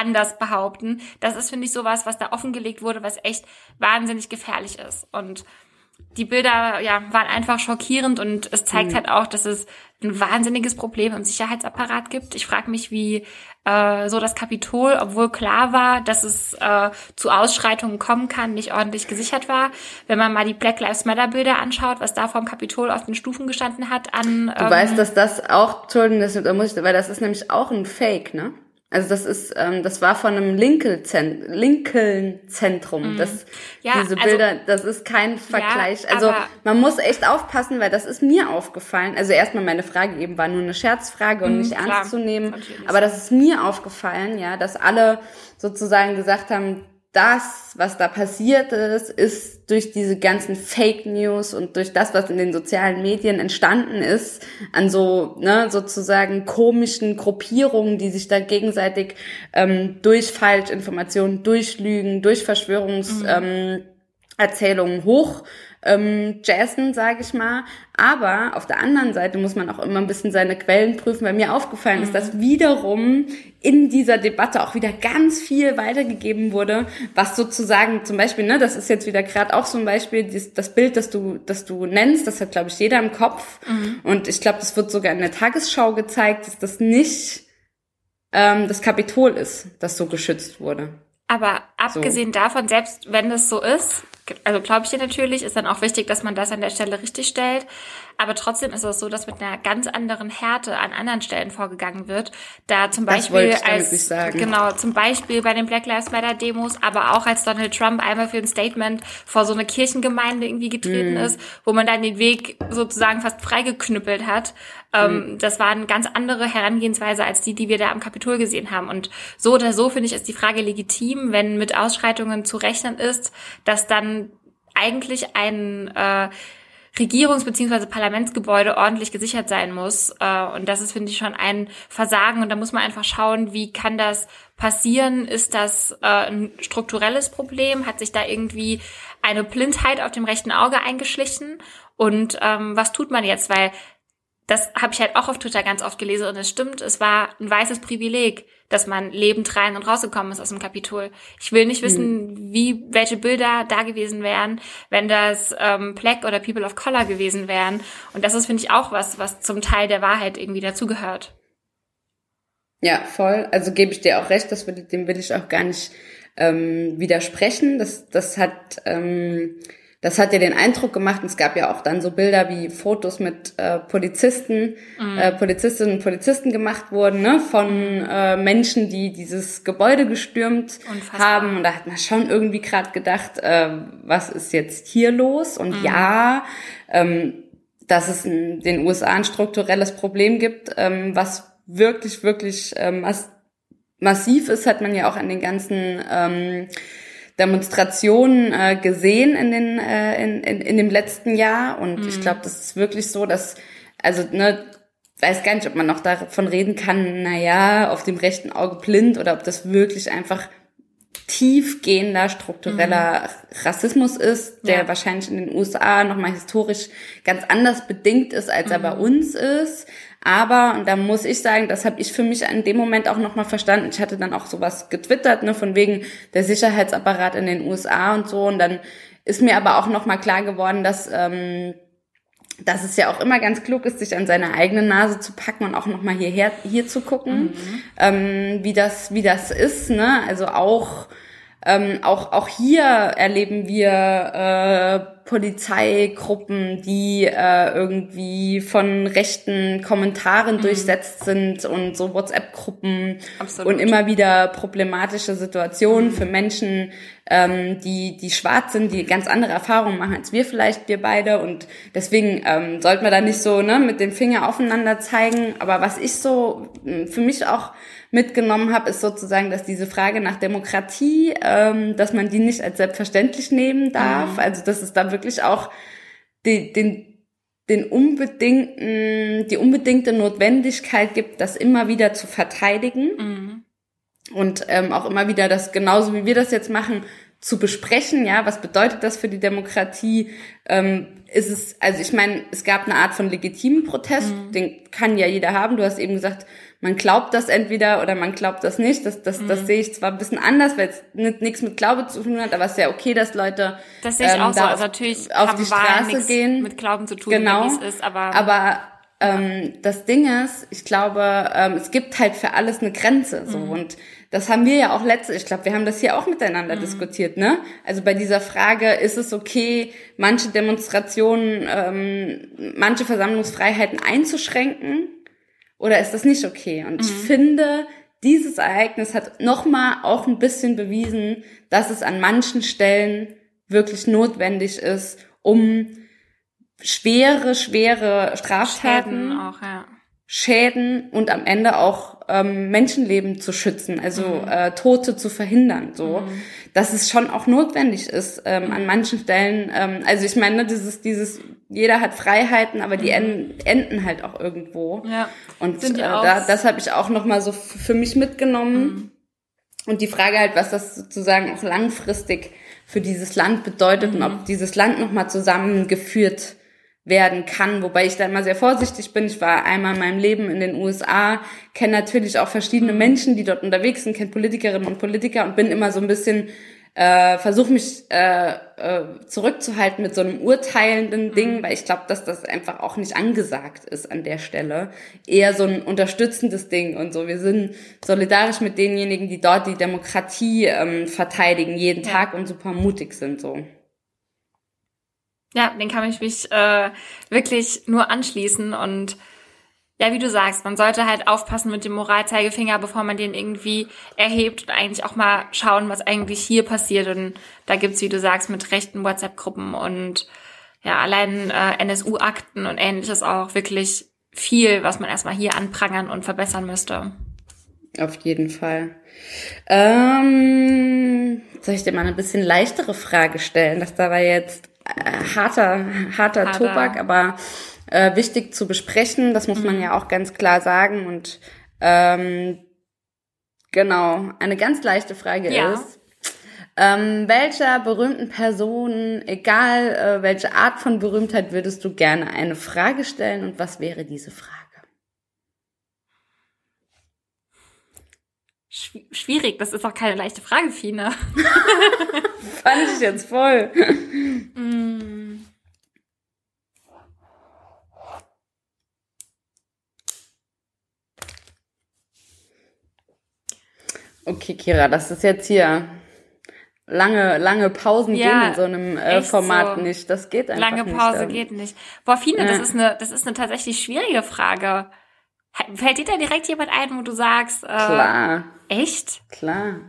anders behaupten. Das ist, finde ich, sowas, was da offengelegt wurde, was echt wahnsinnig gefährlich ist. Und die Bilder ja, waren einfach schockierend und es zeigt mhm. halt auch, dass es ein wahnsinniges Problem im Sicherheitsapparat gibt. Ich frage mich, wie äh, so das Kapitol, obwohl klar war, dass es äh, zu Ausschreitungen kommen kann, nicht ordentlich gesichert war. Wenn man mal die Black Lives Matter Bilder anschaut, was da vom Kapitol auf den Stufen gestanden hat an. Du ähm, weißt, dass das auch, Entschuldigung, das, da muss ich, weil das ist nämlich auch ein Fake, ne? Also das ist, ähm, das war von einem Lincoln-Zentrum. Mhm. Das, ja, diese also Bilder, also, das ist kein Vergleich. Ja, also man muss echt aufpassen, weil das ist mir aufgefallen. Also erstmal meine Frage eben war nur eine Scherzfrage und mhm, nicht ernst klar, zu nehmen. Natürlich. Aber das ist mir aufgefallen, ja, dass alle sozusagen gesagt haben, das, was da passiert ist, ist durch diese ganzen Fake News und durch das, was in den sozialen Medien entstanden ist, an so ne, sozusagen komischen Gruppierungen, die sich da gegenseitig ähm, durch Falschinformationen, durch Lügen, durch Verschwörungserzählungen mhm. ähm, hoch ähm, jazzen, sage ich mal. Aber auf der anderen Seite muss man auch immer ein bisschen seine Quellen prüfen, weil mir aufgefallen mhm. ist, dass wiederum in dieser Debatte auch wieder ganz viel weitergegeben wurde, was sozusagen zum Beispiel, ne, das ist jetzt wieder gerade auch so ein Beispiel, das, das, Bild, das du, das du nennst, das hat, glaube ich, jeder im Kopf. Mhm. Und ich glaube, das wird sogar in der Tagesschau gezeigt, dass das nicht ähm, das Kapitol ist, das so geschützt wurde. Aber abgesehen so. davon, selbst wenn das so ist, also glaube ich dir natürlich, ist dann auch wichtig, dass man das an der Stelle richtig stellt. Aber trotzdem ist es so, dass mit einer ganz anderen Härte an anderen Stellen vorgegangen wird. Da zum Beispiel als genau zum Beispiel bei den Black Lives Matter Demos, aber auch als Donald Trump einmal für ein Statement vor so eine Kirchengemeinde irgendwie getreten mm. ist, wo man dann den Weg sozusagen fast freigeknüppelt hat. Ähm, mm. Das war eine ganz andere Herangehensweise als die, die wir da am Kapitol gesehen haben. Und so oder so finde ich ist die Frage legitim, wenn mit Ausschreitungen zu rechnen ist, dass dann eigentlich ein äh, Regierungs- bzw. Parlamentsgebäude ordentlich gesichert sein muss. Äh, und das ist, finde ich, schon ein Versagen. Und da muss man einfach schauen, wie kann das passieren? Ist das äh, ein strukturelles Problem? Hat sich da irgendwie eine Blindheit auf dem rechten Auge eingeschlichen? Und ähm, was tut man jetzt? Weil das habe ich halt auch auf Twitter ganz oft gelesen und es stimmt, es war ein weißes Privileg, dass man lebend rein und rausgekommen ist aus dem Kapitol. Ich will nicht wissen, mhm. wie welche Bilder da gewesen wären, wenn das ähm, Black oder People of Color gewesen wären. Und das ist, finde ich, auch was, was zum Teil der Wahrheit irgendwie dazugehört. Ja, voll. Also gebe ich dir auch recht, das will, dem will ich auch gar nicht ähm, widersprechen. Das, das hat ähm, das hat ja den Eindruck gemacht, und es gab ja auch dann so Bilder wie Fotos mit äh, Polizisten, mhm. äh, Polizistinnen und Polizisten gemacht wurden, ne, von äh, Menschen, die dieses Gebäude gestürmt Unfassbar. haben. Und da hat man schon irgendwie gerade gedacht, äh, was ist jetzt hier los? Und mhm. ja, ähm, dass es in den USA ein strukturelles Problem gibt, ähm, was wirklich, wirklich ähm, mass massiv ist, hat man ja auch an den ganzen ähm, Demonstrationen äh, gesehen in, den, äh, in, in, in dem letzten Jahr. Und mhm. ich glaube, das ist wirklich so, dass, also, ne, weiß gar nicht, ob man noch davon reden kann, na ja, auf dem rechten Auge blind oder ob das wirklich einfach tiefgehender struktureller mhm. Rassismus ist, der ja. wahrscheinlich in den USA nochmal historisch ganz anders bedingt ist, als mhm. er bei mhm. uns ist. Aber, und da muss ich sagen, das habe ich für mich in dem Moment auch nochmal verstanden. Ich hatte dann auch sowas getwittert, ne, von wegen der Sicherheitsapparat in den USA und so. Und dann ist mir aber auch nochmal klar geworden, dass, ähm, dass es ja auch immer ganz klug ist, sich an seine eigene Nase zu packen und auch nochmal hierher, hier zu gucken, mhm. ähm, wie das, wie das ist, ne? Also auch, ähm, auch, auch hier erleben wir äh, Polizeigruppen, die äh, irgendwie von rechten Kommentaren mhm. durchsetzt sind und so WhatsApp-Gruppen und immer wieder problematische Situationen mhm. für Menschen, ähm, die, die schwarz sind, die ganz andere Erfahrungen machen als wir vielleicht, wir beide. Und deswegen ähm, sollten wir da nicht so ne, mit dem Finger aufeinander zeigen. Aber was ich so hm, für mich auch mitgenommen habe, ist sozusagen, dass diese Frage nach Demokratie, ähm, dass man die nicht als selbstverständlich nehmen darf. Mhm. Also dass es da wirklich auch die, den, den unbedingten, die unbedingte Notwendigkeit gibt, das immer wieder zu verteidigen. Mhm. Und ähm, auch immer wieder das, genauso wie wir das jetzt machen, zu besprechen, ja, was bedeutet das für die Demokratie? Ähm, ist es, also ich meine, es gab eine Art von legitimen Protest, mhm. den kann ja jeder haben. Du hast eben gesagt, man glaubt das entweder oder man glaubt das nicht. Das, das, mhm. das sehe ich zwar ein bisschen anders, weil es nichts mit Glaube zu tun hat, aber es ist ja okay, dass Leute das sehe ich ähm, auch so. Also natürlich auf die Straße gehen. Mit Glauben zu tun, genau. wie es ist, aber aber ähm, das Ding ist, ich glaube, ähm, es gibt halt für alles eine Grenze so mhm. und das haben wir ja auch letzte, ich glaube, wir haben das hier auch miteinander mhm. diskutiert, ne? Also bei dieser Frage, ist es okay, manche Demonstrationen, ähm, manche Versammlungsfreiheiten einzuschränken? Oder ist das nicht okay? Und mhm. ich finde, dieses Ereignis hat nochmal auch ein bisschen bewiesen, dass es an manchen Stellen wirklich notwendig ist, um schwere, schwere Straftaten, Schäden, auch, ja. Schäden und am Ende auch ähm, Menschenleben zu schützen, also mhm. äh, Tote zu verhindern, so, mhm. dass es schon auch notwendig ist ähm, an manchen Stellen. Ähm, also ich meine, dieses dieses jeder hat Freiheiten, aber die mhm. enden halt auch irgendwo. Ja. Und äh, da, das habe ich auch noch mal so für mich mitgenommen. Mhm. Und die Frage halt, was das sozusagen auch langfristig für dieses Land bedeutet mhm. und ob dieses Land noch mal zusammengeführt werden kann, wobei ich da immer sehr vorsichtig bin. Ich war einmal in meinem Leben in den USA, kenne natürlich auch verschiedene Menschen, die dort unterwegs sind, kenne Politikerinnen und Politiker und bin immer so ein bisschen äh, versuche mich äh, äh, zurückzuhalten mit so einem urteilenden mhm. Ding, weil ich glaube, dass das einfach auch nicht angesagt ist an der Stelle. Eher so ein unterstützendes Ding und so. Wir sind solidarisch mit denjenigen, die dort die Demokratie ähm, verteidigen jeden ja. Tag und super mutig sind so. Ja, den kann ich mich äh, wirklich nur anschließen und ja, wie du sagst, man sollte halt aufpassen mit dem Moralzeigefinger, bevor man den irgendwie erhebt und eigentlich auch mal schauen, was eigentlich hier passiert. Und da gibt's, wie du sagst, mit rechten WhatsApp-Gruppen und ja, allein äh, NSU-Akten und ähnliches auch wirklich viel, was man erstmal hier anprangern und verbessern müsste. Auf jeden Fall. Ähm, soll ich dir mal eine bisschen leichtere Frage stellen? Das da war jetzt äh, harter, harter, harter Tobak, aber äh, wichtig zu besprechen. Das muss man mhm. ja auch ganz klar sagen. Und ähm, genau, eine ganz leichte Frage ja. ist, ähm, welcher berühmten Person, egal äh, welche Art von Berühmtheit, würdest du gerne eine Frage stellen und was wäre diese Frage? Schwierig, das ist auch keine leichte Frage, Fina. Fand ich jetzt voll. mm. Okay, Kira, das ist jetzt hier lange, lange Pausen ja, gehen in so einem äh, Format so. nicht. Das geht einfach lange nicht. Lange Pause geht nicht. Boah, Fine, ja. das ist eine, das ist eine tatsächlich schwierige Frage. Fällt dir da direkt jemand ein, wo du sagst, äh, klar. Echt? Klar.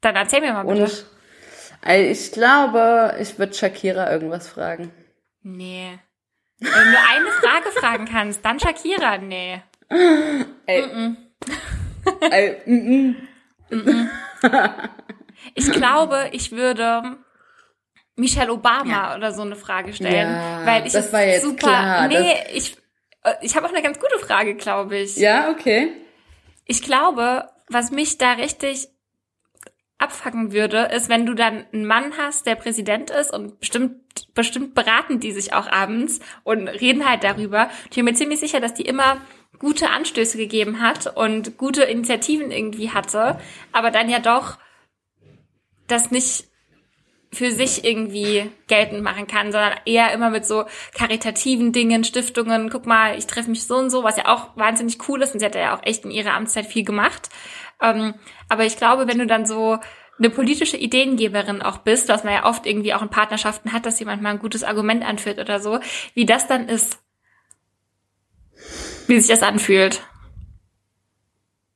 Dann erzähl mir mal bitte. Und, also ich glaube, ich würde Shakira irgendwas fragen. Nee. Wenn du eine Frage fragen kannst, dann Shakira, nee. Ey. Mm -mm. Ey, mm ich glaube, ich würde Michelle Obama ja. oder so eine Frage stellen, ja, weil ich das war jetzt super. Klar, nee, ich äh, ich habe auch eine ganz gute Frage, glaube ich. Ja, okay. Ich glaube, was mich da richtig abfacken würde, ist, wenn du dann einen Mann hast, der Präsident ist und bestimmt, bestimmt beraten die sich auch abends und reden halt darüber. Ich bin mir ziemlich sicher, dass die immer gute Anstöße gegeben hat und gute Initiativen irgendwie hatte, aber dann ja doch das nicht für sich irgendwie geltend machen kann, sondern eher immer mit so karitativen Dingen, Stiftungen, guck mal, ich treffe mich so und so, was ja auch wahnsinnig cool ist und sie hat ja auch echt in ihrer Amtszeit viel gemacht. Ähm, aber ich glaube, wenn du dann so eine politische Ideengeberin auch bist, was man ja oft irgendwie auch in Partnerschaften hat, dass jemand mal ein gutes Argument anführt oder so, wie das dann ist, wie sich das anfühlt.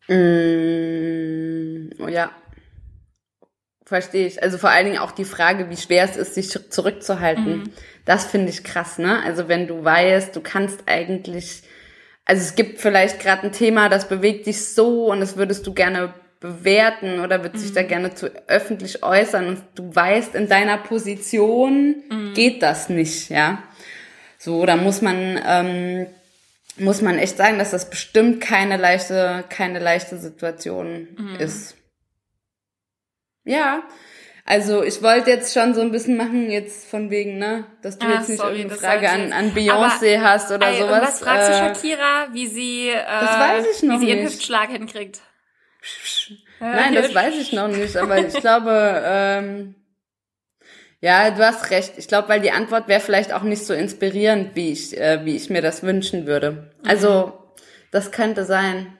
Mm, oh ja. Verstehe ich. Also vor allen Dingen auch die Frage, wie schwer es ist, sich zurückzuhalten. Mhm. Das finde ich krass, ne? Also wenn du weißt, du kannst eigentlich, also es gibt vielleicht gerade ein Thema, das bewegt dich so und das würdest du gerne bewerten oder wird sich mhm. da gerne zu öffentlich äußern und du weißt, in deiner Position mhm. geht das nicht, ja. So, da muss man ähm, muss man echt sagen, dass das bestimmt keine leichte, keine leichte Situation mhm. ist. Ja, also ich wollte jetzt schon so ein bisschen machen, jetzt von wegen, ne, dass du ah, jetzt nicht sorry, irgendeine Frage an, an Beyoncé hast oder ey, sowas. Und was fragst du äh, Shakira, wie sie, äh, wie sie ihren nicht. Hüftschlag hinkriegt? Nein, das weiß ich noch nicht, aber ich glaube, ähm, ja, du hast recht. Ich glaube, weil die Antwort wäre vielleicht auch nicht so inspirierend, wie ich, äh, wie ich mir das wünschen würde. Also, mhm. das könnte sein.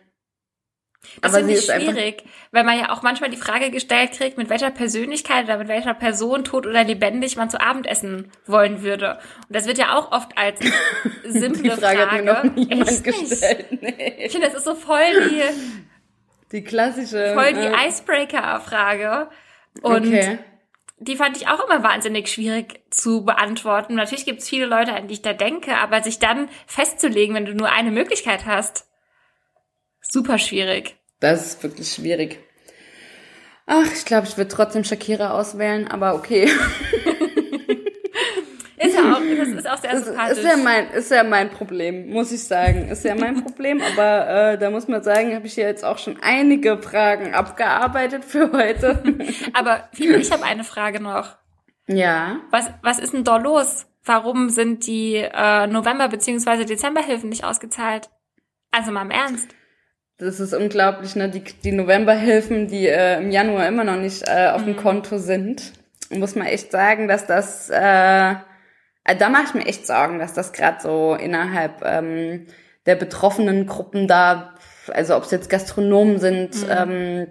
Das Aber finde ich schwierig, weil man ja auch manchmal die Frage gestellt kriegt, mit welcher Persönlichkeit oder mit welcher Person, tot oder lebendig, man zu Abendessen wollen würde. Und das wird ja auch oft als simple die Frage. Frage. Hat mir noch niemand gestellt. Nee. Ich finde, das ist so voll die die klassische voll die äh, Icebreaker-Frage. Und okay die fand ich auch immer wahnsinnig schwierig zu beantworten. Natürlich gibt es viele Leute, an die ich da denke, aber sich dann festzulegen, wenn du nur eine Möglichkeit hast, super schwierig. Das ist wirklich schwierig. Ach, ich glaube, ich würde trotzdem Shakira auswählen, aber okay. Auch, das ist auch sehr sympathisch. Ist ja, mein, ist ja mein Problem, muss ich sagen. Ist ja mein Problem, aber äh, da muss man sagen, habe ich hier jetzt auch schon einige Fragen abgearbeitet für heute. aber ich habe eine Frage noch. Ja. Was, was ist denn da los? Warum sind die äh, November- bzw. Dezemberhilfen nicht ausgezahlt? Also mal im Ernst. Das ist unglaublich, ne? Die, die Novemberhilfen, die äh, im Januar immer noch nicht äh, auf mhm. dem Konto sind. Muss man echt sagen, dass das äh, also da mache ich mir echt Sorgen, dass das gerade so innerhalb ähm, der betroffenen Gruppen da, also ob es jetzt Gastronomen sind mhm. ähm,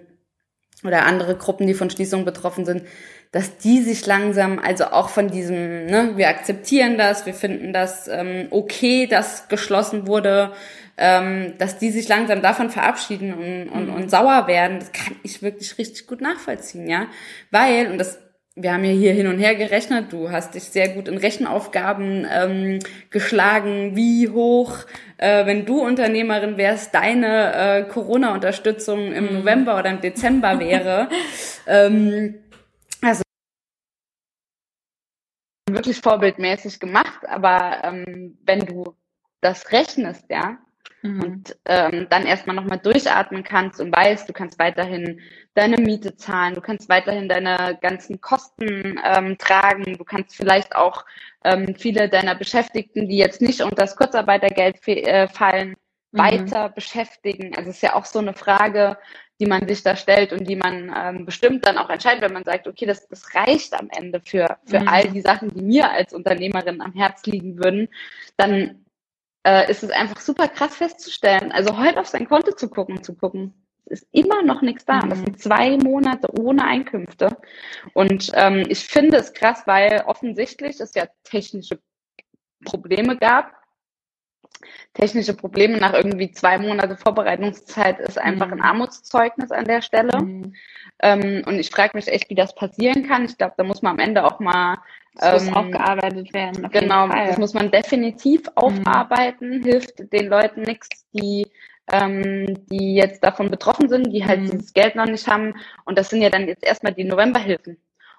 oder andere Gruppen, die von Schließungen betroffen sind, dass die sich langsam, also auch von diesem, ne, wir akzeptieren das, wir finden das ähm, okay, dass geschlossen wurde, ähm, dass die sich langsam davon verabschieden und, und, mhm. und sauer werden, das kann ich wirklich richtig gut nachvollziehen, ja. Weil, und das wir haben ja hier hin und her gerechnet. Du hast dich sehr gut in Rechenaufgaben ähm, geschlagen, wie hoch, äh, wenn du Unternehmerin wärst, deine äh, Corona-Unterstützung im mhm. November oder im Dezember wäre. ähm, wirklich vorbildmäßig gemacht, aber ähm, wenn du das rechnest, ja, mhm. und ähm, dann erstmal nochmal durchatmen kannst und weißt, du kannst weiterhin deine Miete zahlen, du kannst weiterhin deine ganzen Kosten ähm, tragen, du kannst vielleicht auch ähm, viele deiner Beschäftigten, die jetzt nicht unter das Kurzarbeitergeld äh, fallen, mhm. weiter beschäftigen. Also es ist ja auch so eine Frage, die man sich da stellt und die man ähm, bestimmt dann auch entscheidet, wenn man sagt, okay, das, das reicht am Ende für, für mhm. all die Sachen, die mir als Unternehmerin am Herz liegen würden, dann äh, ist es einfach super krass festzustellen. Also heute auf sein Konto zu gucken, zu gucken. Ist immer noch nichts da. Mhm. Das sind zwei Monate ohne Einkünfte. Und ähm, ich finde es krass, weil offensichtlich es ja technische Probleme gab technische Probleme nach irgendwie zwei Monate Vorbereitungszeit ist einfach mhm. ein Armutszeugnis an der Stelle. Mhm. Ähm, und ich frage mich echt, wie das passieren kann. Ich glaube, da muss man am Ende auch mal das muss ähm, aufgearbeitet werden. Genau, das muss man definitiv mhm. aufarbeiten. Mhm. Hilft den Leuten nichts, die ähm, die jetzt davon betroffen sind, die halt mhm. dieses Geld noch nicht haben. Und das sind ja dann jetzt erstmal die Novemberhilfen.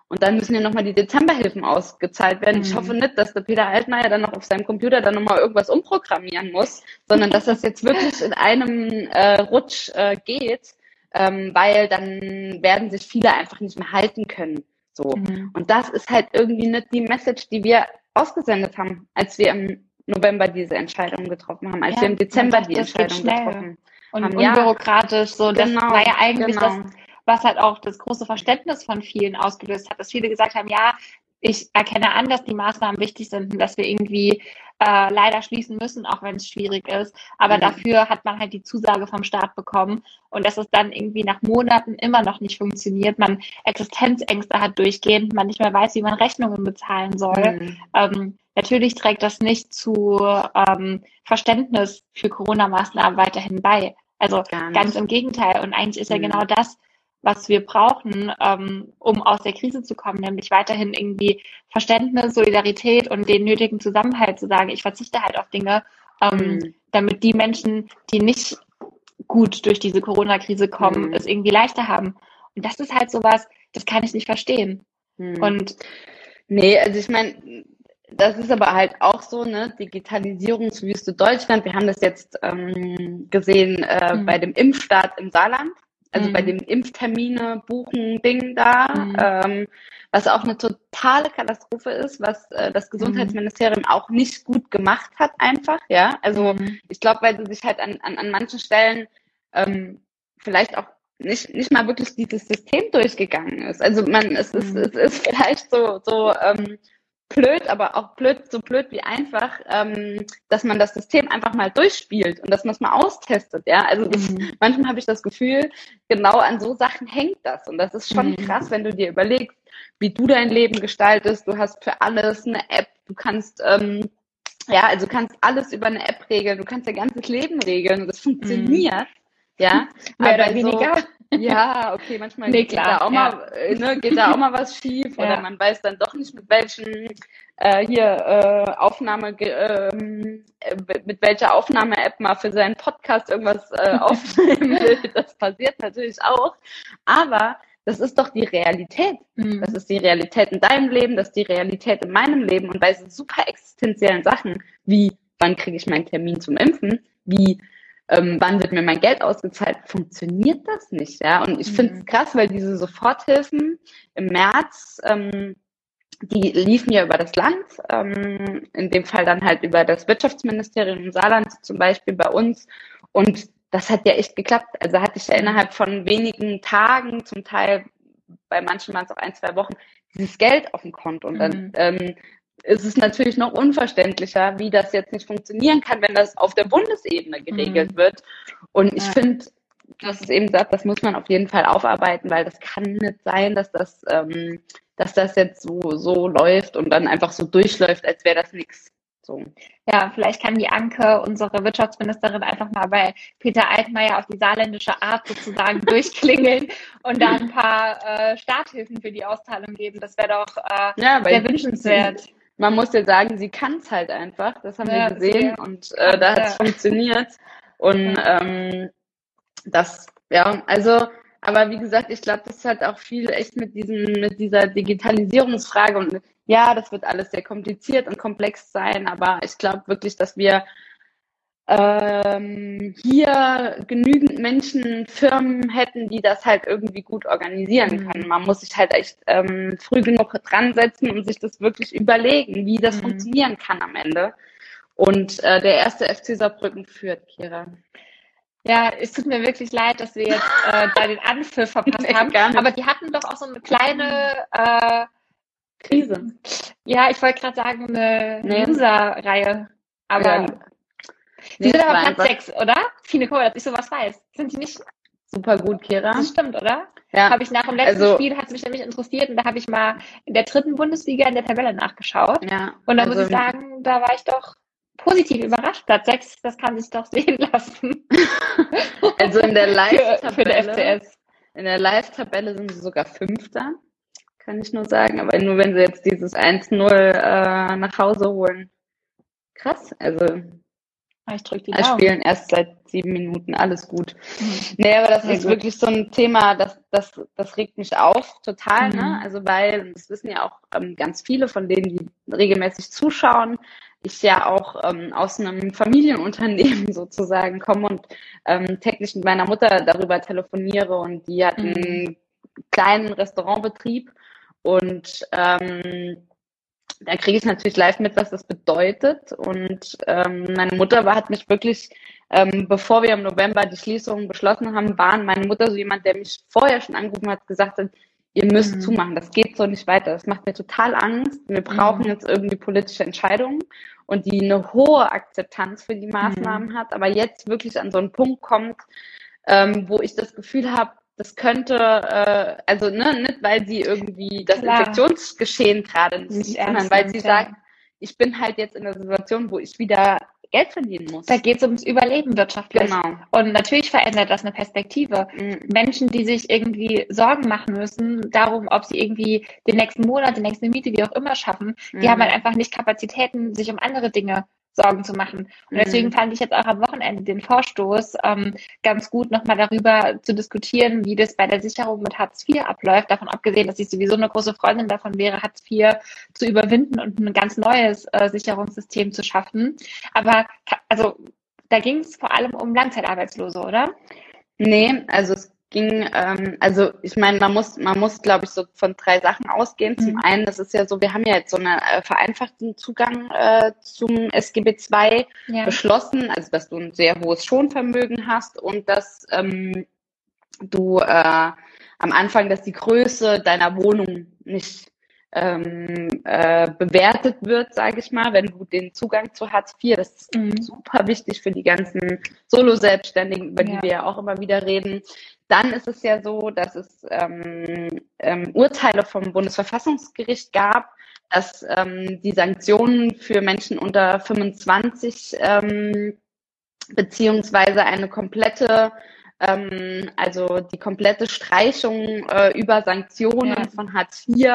Und dann müssen ja nochmal die Dezemberhilfen ausgezahlt werden. Mhm. Ich hoffe nicht, dass der Peter Altmaier dann noch auf seinem Computer dann nochmal irgendwas umprogrammieren muss, sondern dass das jetzt wirklich in einem äh, Rutsch äh, geht, ähm, weil dann werden sich viele einfach nicht mehr halten können. So. Mhm. Und das ist halt irgendwie nicht die Message, die wir ausgesendet haben, als wir im November diese Entscheidung getroffen haben, als ja, wir im Dezember die Entscheidung getroffen und haben. Und unbürokratisch, so, das genau, war ja eigentlich genau. das was halt auch das große Verständnis von vielen ausgelöst hat, dass viele gesagt haben, ja, ich erkenne an, dass die Maßnahmen wichtig sind und dass wir irgendwie äh, leider schließen müssen, auch wenn es schwierig ist. Aber mhm. dafür hat man halt die Zusage vom Staat bekommen und dass es dann irgendwie nach Monaten immer noch nicht funktioniert, man Existenzängste hat durchgehend, man nicht mehr weiß, wie man Rechnungen bezahlen soll. Mhm. Ähm, natürlich trägt das nicht zu ähm, Verständnis für Corona-Maßnahmen weiterhin bei. Also ganz im Gegenteil. Und eigentlich ist ja mhm. genau das, was wir brauchen, ähm, um aus der Krise zu kommen, nämlich weiterhin irgendwie Verständnis, Solidarität und den nötigen Zusammenhalt zu sagen, ich verzichte halt auf Dinge, ähm, mhm. damit die Menschen, die nicht gut durch diese Corona-Krise kommen, mhm. es irgendwie leichter haben. Und das ist halt sowas, das kann ich nicht verstehen. Mhm. Und nee, also ich meine, das ist aber halt auch so, ne, Digitalisierungswüste Deutschland. Wir haben das jetzt ähm, gesehen äh, mhm. bei dem Impfstart im Saarland also mhm. bei dem Impftermine buchen Ding da, mhm. ähm, was auch eine totale Katastrophe ist, was äh, das Gesundheitsministerium mhm. auch nicht gut gemacht hat einfach, ja. Also mhm. ich glaube, weil sie sich halt an, an, an manchen Stellen ähm, vielleicht auch nicht, nicht mal wirklich dieses System durchgegangen ist. Also man, es ist, mhm. es ist vielleicht so, so ähm, blöd, aber auch blöd, so blöd wie einfach, ähm, dass man das System einfach mal durchspielt und dass man es mal austestet, ja. Also das, mhm. manchmal habe ich das Gefühl, genau an so Sachen hängt das. Und das ist schon mhm. krass, wenn du dir überlegst, wie du dein Leben gestaltest. Du hast für alles eine App, du kannst ähm, ja, also du kannst alles über eine App regeln, du kannst dein ganzes Leben regeln und das funktioniert. Mhm. Ja, mehr oder weniger. So, ja, okay, manchmal nee, geht, da auch mal, äh, ne, geht da auch mal was schief ja. oder man weiß dann doch nicht, mit welchen äh, hier äh, Aufnahme, ähm, äh, mit welcher Aufnahme-App mal für seinen Podcast irgendwas äh, aufnehmen will. Das passiert natürlich auch. Aber das ist doch die Realität. Mhm. Das ist die Realität in deinem Leben, das ist die Realität in meinem Leben. Und bei so super existenziellen Sachen wie, wann kriege ich meinen Termin zum Impfen, wie ähm, wann wird mir mein Geld ausgezahlt, funktioniert das nicht. Ja? Und ich mhm. finde es krass, weil diese Soforthilfen im März, ähm, die liefen ja über das Land, ähm, in dem Fall dann halt über das Wirtschaftsministerium im Saarland zum Beispiel bei uns. Und das hat ja echt geklappt. Also hatte ich ja innerhalb von wenigen Tagen, zum Teil bei manchen waren es auch ein, zwei Wochen, dieses Geld auf dem Konto. Und dann mhm. ähm, ist es natürlich noch unverständlicher, wie das jetzt nicht funktionieren kann, wenn das auf der Bundesebene geregelt mhm. wird. Und ich ja. finde, dass es eben sagt, das muss man auf jeden Fall aufarbeiten, weil das kann nicht sein, dass das, ähm, dass das jetzt so, so läuft und dann einfach so durchläuft, als wäre das nichts. So. Ja, vielleicht kann die Anke, unsere Wirtschaftsministerin, einfach mal bei Peter Altmaier auf die saarländische Art sozusagen durchklingeln und da ein paar äh, Starthilfen für die Austeilung geben. Das wäre doch äh, ja, sehr wünschenswert man muss ja sagen, sie kann es halt einfach. Das haben ja, wir gesehen und äh, da hat es ja. funktioniert. Und ähm, das, ja, also, aber wie gesagt, ich glaube, das hat auch viel echt mit diesem, mit dieser Digitalisierungsfrage und ja, das wird alles sehr kompliziert und komplex sein, aber ich glaube wirklich, dass wir ähm, hier genügend Menschen, Firmen hätten, die das halt irgendwie gut organisieren mhm. können. Man muss sich halt echt ähm, früh genug dran setzen und sich das wirklich überlegen, wie das mhm. funktionieren kann am Ende. Und äh, der erste FC Saarbrücken führt, Kira. Ja, es tut mir wirklich leid, dass wir jetzt äh, da den Anpfiff verpasst nee, haben. Aber die hatten doch auch so eine kleine äh, Krise. Ja, ich wollte gerade sagen, eine nee. User-Reihe. Aber ja. Die sind aber Platz 6, oder? Fine Kohl, dass ich sowas weiß. Sind die nicht super gut, Kira? Das stimmt, oder? Ja. Habe ich nach dem letzten also, Spiel, hat es mich nämlich interessiert und da habe ich mal in der dritten Bundesliga in der Tabelle nachgeschaut. Ja. Und da also, muss ich sagen, da war ich doch positiv überrascht. Platz 6, das kann sich doch sehen lassen. Also in der Live-Tabelle. In der Live-Tabelle sind sie sogar Fünfter, kann ich nur sagen. Aber nur wenn sie jetzt dieses 1-0 äh, nach Hause holen. Krass, also ich drücke die Daumen. spielen erst seit sieben Minuten, alles gut. Mhm. Nee, aber das Sehr ist gut. wirklich so ein Thema, das, das, das regt mich auf, total, ne? mhm. ne? Also weil, das wissen ja auch ähm, ganz viele von denen, die regelmäßig zuschauen, ich ja auch ähm, aus einem Familienunternehmen sozusagen komme und ähm, täglich mit meiner Mutter darüber telefoniere und die hat einen mhm. kleinen Restaurantbetrieb und ähm, da kriege ich natürlich live mit, was das bedeutet. Und ähm, meine Mutter war, hat mich wirklich, ähm, bevor wir im November die Schließung beschlossen haben, waren meine Mutter so jemand, der mich vorher schon angerufen hat, gesagt hat, ihr müsst mhm. zumachen, das geht so nicht weiter. Das macht mir total Angst. Wir brauchen mhm. jetzt irgendwie politische Entscheidungen und die eine hohe Akzeptanz für die Maßnahmen mhm. hat, aber jetzt wirklich an so einen Punkt kommt, ähm, wo ich das Gefühl habe, das könnte, äh, also ne, nicht weil sie irgendwie das Klar. Infektionsgeschehen gerade nicht, sondern weil sie ja. sagt, ich bin halt jetzt in der Situation, wo ich wieder Geld verdienen muss. Da geht es ums Überleben wirtschaftlich. Genau. Und natürlich verändert das eine Perspektive. Mhm. Menschen, die sich irgendwie Sorgen machen müssen, darum, ob sie irgendwie den nächsten Monat, die nächste Miete, wie auch immer schaffen, mhm. die haben halt einfach nicht Kapazitäten, sich um andere Dinge Sorgen zu machen. Und deswegen mhm. fand ich jetzt auch am Wochenende den Vorstoß ähm, ganz gut, nochmal darüber zu diskutieren, wie das bei der Sicherung mit Hartz IV abläuft. Davon abgesehen, dass ich sowieso eine große Freundin davon wäre, Hartz IV zu überwinden und ein ganz neues äh, Sicherungssystem zu schaffen. Aber also da ging es vor allem um Langzeitarbeitslose, oder? Nee, also es ging, ähm, also ich meine, man muss, man muss, glaube ich, so von drei Sachen ausgehen. Zum mhm. einen, das ist ja so, wir haben ja jetzt so einen äh, vereinfachten Zugang äh, zum SGB II ja. beschlossen, also dass du ein sehr hohes Schonvermögen hast und dass ähm, du äh, am Anfang, dass die Größe deiner Wohnung nicht ähm, äh, bewertet wird, sage ich mal, wenn du den Zugang zu Hartz IV, das ist mhm. super wichtig für die ganzen Solo-Selbstständigen, über ja. die wir ja auch immer wieder reden, dann ist es ja so, dass es ähm, ähm, Urteile vom Bundesverfassungsgericht gab, dass ähm, die Sanktionen für Menschen unter 25 ähm, beziehungsweise eine komplette, ähm, also die komplette Streichung äh, über Sanktionen ja. von Hartz IV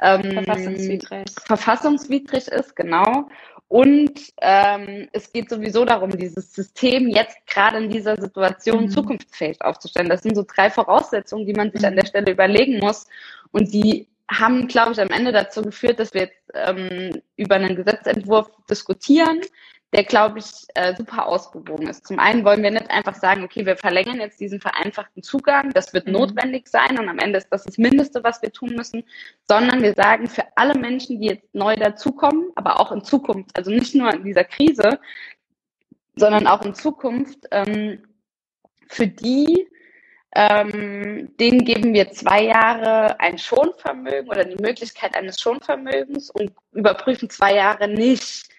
ähm, verfassungswidrig. verfassungswidrig ist, genau. Und ähm, es geht sowieso darum, dieses System jetzt gerade in dieser Situation mhm. zukunftsfähig aufzustellen. Das sind so drei Voraussetzungen, die man sich mhm. an der Stelle überlegen muss. Und die haben, glaube ich, am Ende dazu geführt, dass wir jetzt ähm, über einen Gesetzentwurf diskutieren, der, glaube ich, äh, super ausgewogen ist. Zum einen wollen wir nicht einfach sagen, okay, wir verlängern jetzt diesen vereinfachten Zugang, das wird mhm. notwendig sein und am Ende ist das das Mindeste, was wir tun müssen, sondern wir sagen, für alle Menschen, die jetzt neu dazukommen, aber auch in Zukunft, also nicht nur in dieser Krise, sondern auch in Zukunft, ähm, für die, ähm, denen geben wir zwei Jahre ein Schonvermögen oder die Möglichkeit eines Schonvermögens und überprüfen zwei Jahre nicht,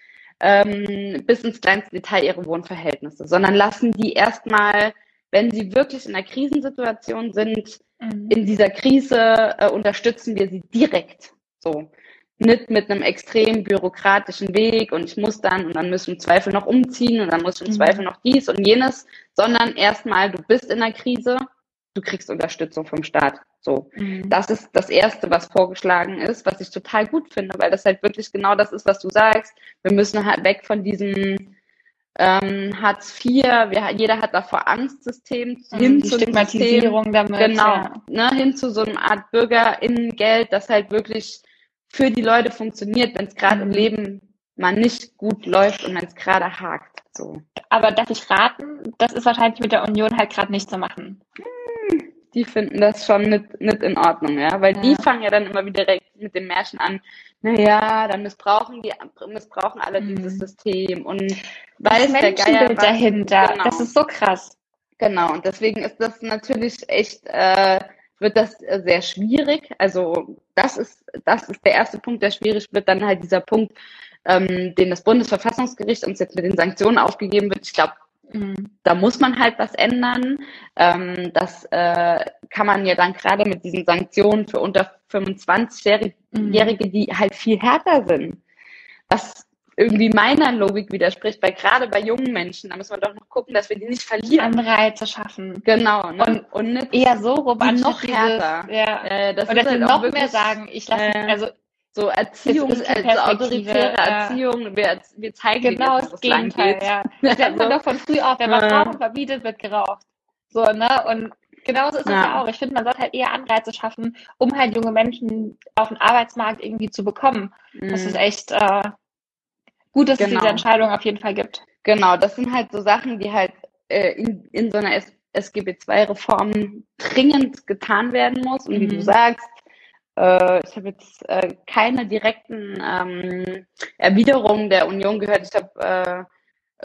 ähm, bis ins kleinste Detail ihre Wohnverhältnisse, sondern lassen die erstmal, wenn sie wirklich in einer Krisensituation sind, mhm. in dieser Krise äh, unterstützen wir sie direkt. So. Nicht mit einem extrem bürokratischen Weg und ich muss dann und dann müssen wir im Zweifel noch umziehen und dann muss ich im mhm. Zweifel noch dies und jenes, sondern erstmal, du bist in einer Krise, du kriegst Unterstützung vom Staat. So, mhm. das ist das Erste, was vorgeschlagen ist, was ich total gut finde, weil das halt wirklich genau das ist, was du sagst. Wir müssen halt weg von diesem ähm, Hartz IV, wir, jeder hat davor Angstsystem mhm, hin zu Stigmatisierung System, damit. Genau, ja. ne, hin zu so einer Art Bürgerinnengeld, das halt wirklich für die Leute funktioniert, wenn es gerade mhm. im Leben mal nicht gut läuft und wenn es gerade hakt. So. Aber darf ich raten, das ist wahrscheinlich mit der Union halt gerade nicht zu machen. Hm, die finden das schon nicht, nicht in Ordnung, ja, weil ja. die fangen ja dann immer wieder direkt mit dem Märchen an, naja, dann missbrauchen die missbrauchen alle mhm. dieses System und weiß der Geier dahinter. Genau. Das ist so krass. Genau, und deswegen ist das natürlich echt, äh, wird das sehr schwierig. Also das ist, das ist der erste Punkt, der schwierig wird. Dann halt dieser Punkt, ähm, den das Bundesverfassungsgericht uns jetzt mit den Sanktionen aufgegeben wird. Ich glaube, mhm. da muss man halt was ändern. Ähm, das äh, kann man ja dann gerade mit diesen Sanktionen für unter 25-Jährige, mhm. die halt viel härter sind. Was irgendwie meiner Logik widerspricht, weil gerade bei jungen Menschen, da müssen wir doch noch gucken, dass wir die nicht verlieren. Anreize schaffen. Genau. Ne? Und, und nicht eher so rum, noch härter. Ja. Äh, das Oder halt noch wirklich, mehr sagen, ich lasse, äh, also so Erziehung, ist, also autoritäre ja. Erziehung, wir, wir zeigen genau das Gegenteil, ja. Das lernt man doch von früh auf, wenn man Rauchen verbietet, wird geraucht. So, ne? Und genauso ist es ja. ja auch. Ich finde, man sollte halt eher Anreize schaffen, um halt junge Menschen auf den Arbeitsmarkt irgendwie zu bekommen. Mhm. Das ist echt äh, gut, dass genau. es diese genau. Entscheidung auf jeden Fall gibt. Genau, das sind halt so Sachen, die halt äh, in, in so einer SGB II-Reform dringend getan werden muss. Und mhm. wie du mhm. sagst, ich habe jetzt äh, keine direkten ähm, Erwiderungen der Union gehört. Ich habe äh,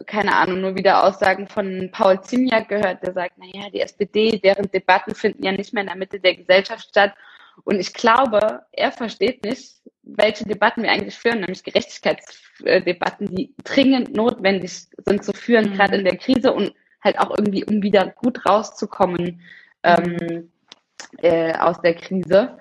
keine Ahnung, nur wieder Aussagen von Paul Ziemiak gehört, der sagt, naja, die SPD, deren Debatten finden ja nicht mehr in der Mitte der Gesellschaft statt. Und ich glaube, er versteht nicht, welche Debatten wir eigentlich führen, nämlich Gerechtigkeitsdebatten, die dringend notwendig sind zu führen, mhm. gerade in der Krise und halt auch irgendwie, um wieder gut rauszukommen ähm, äh, aus der Krise.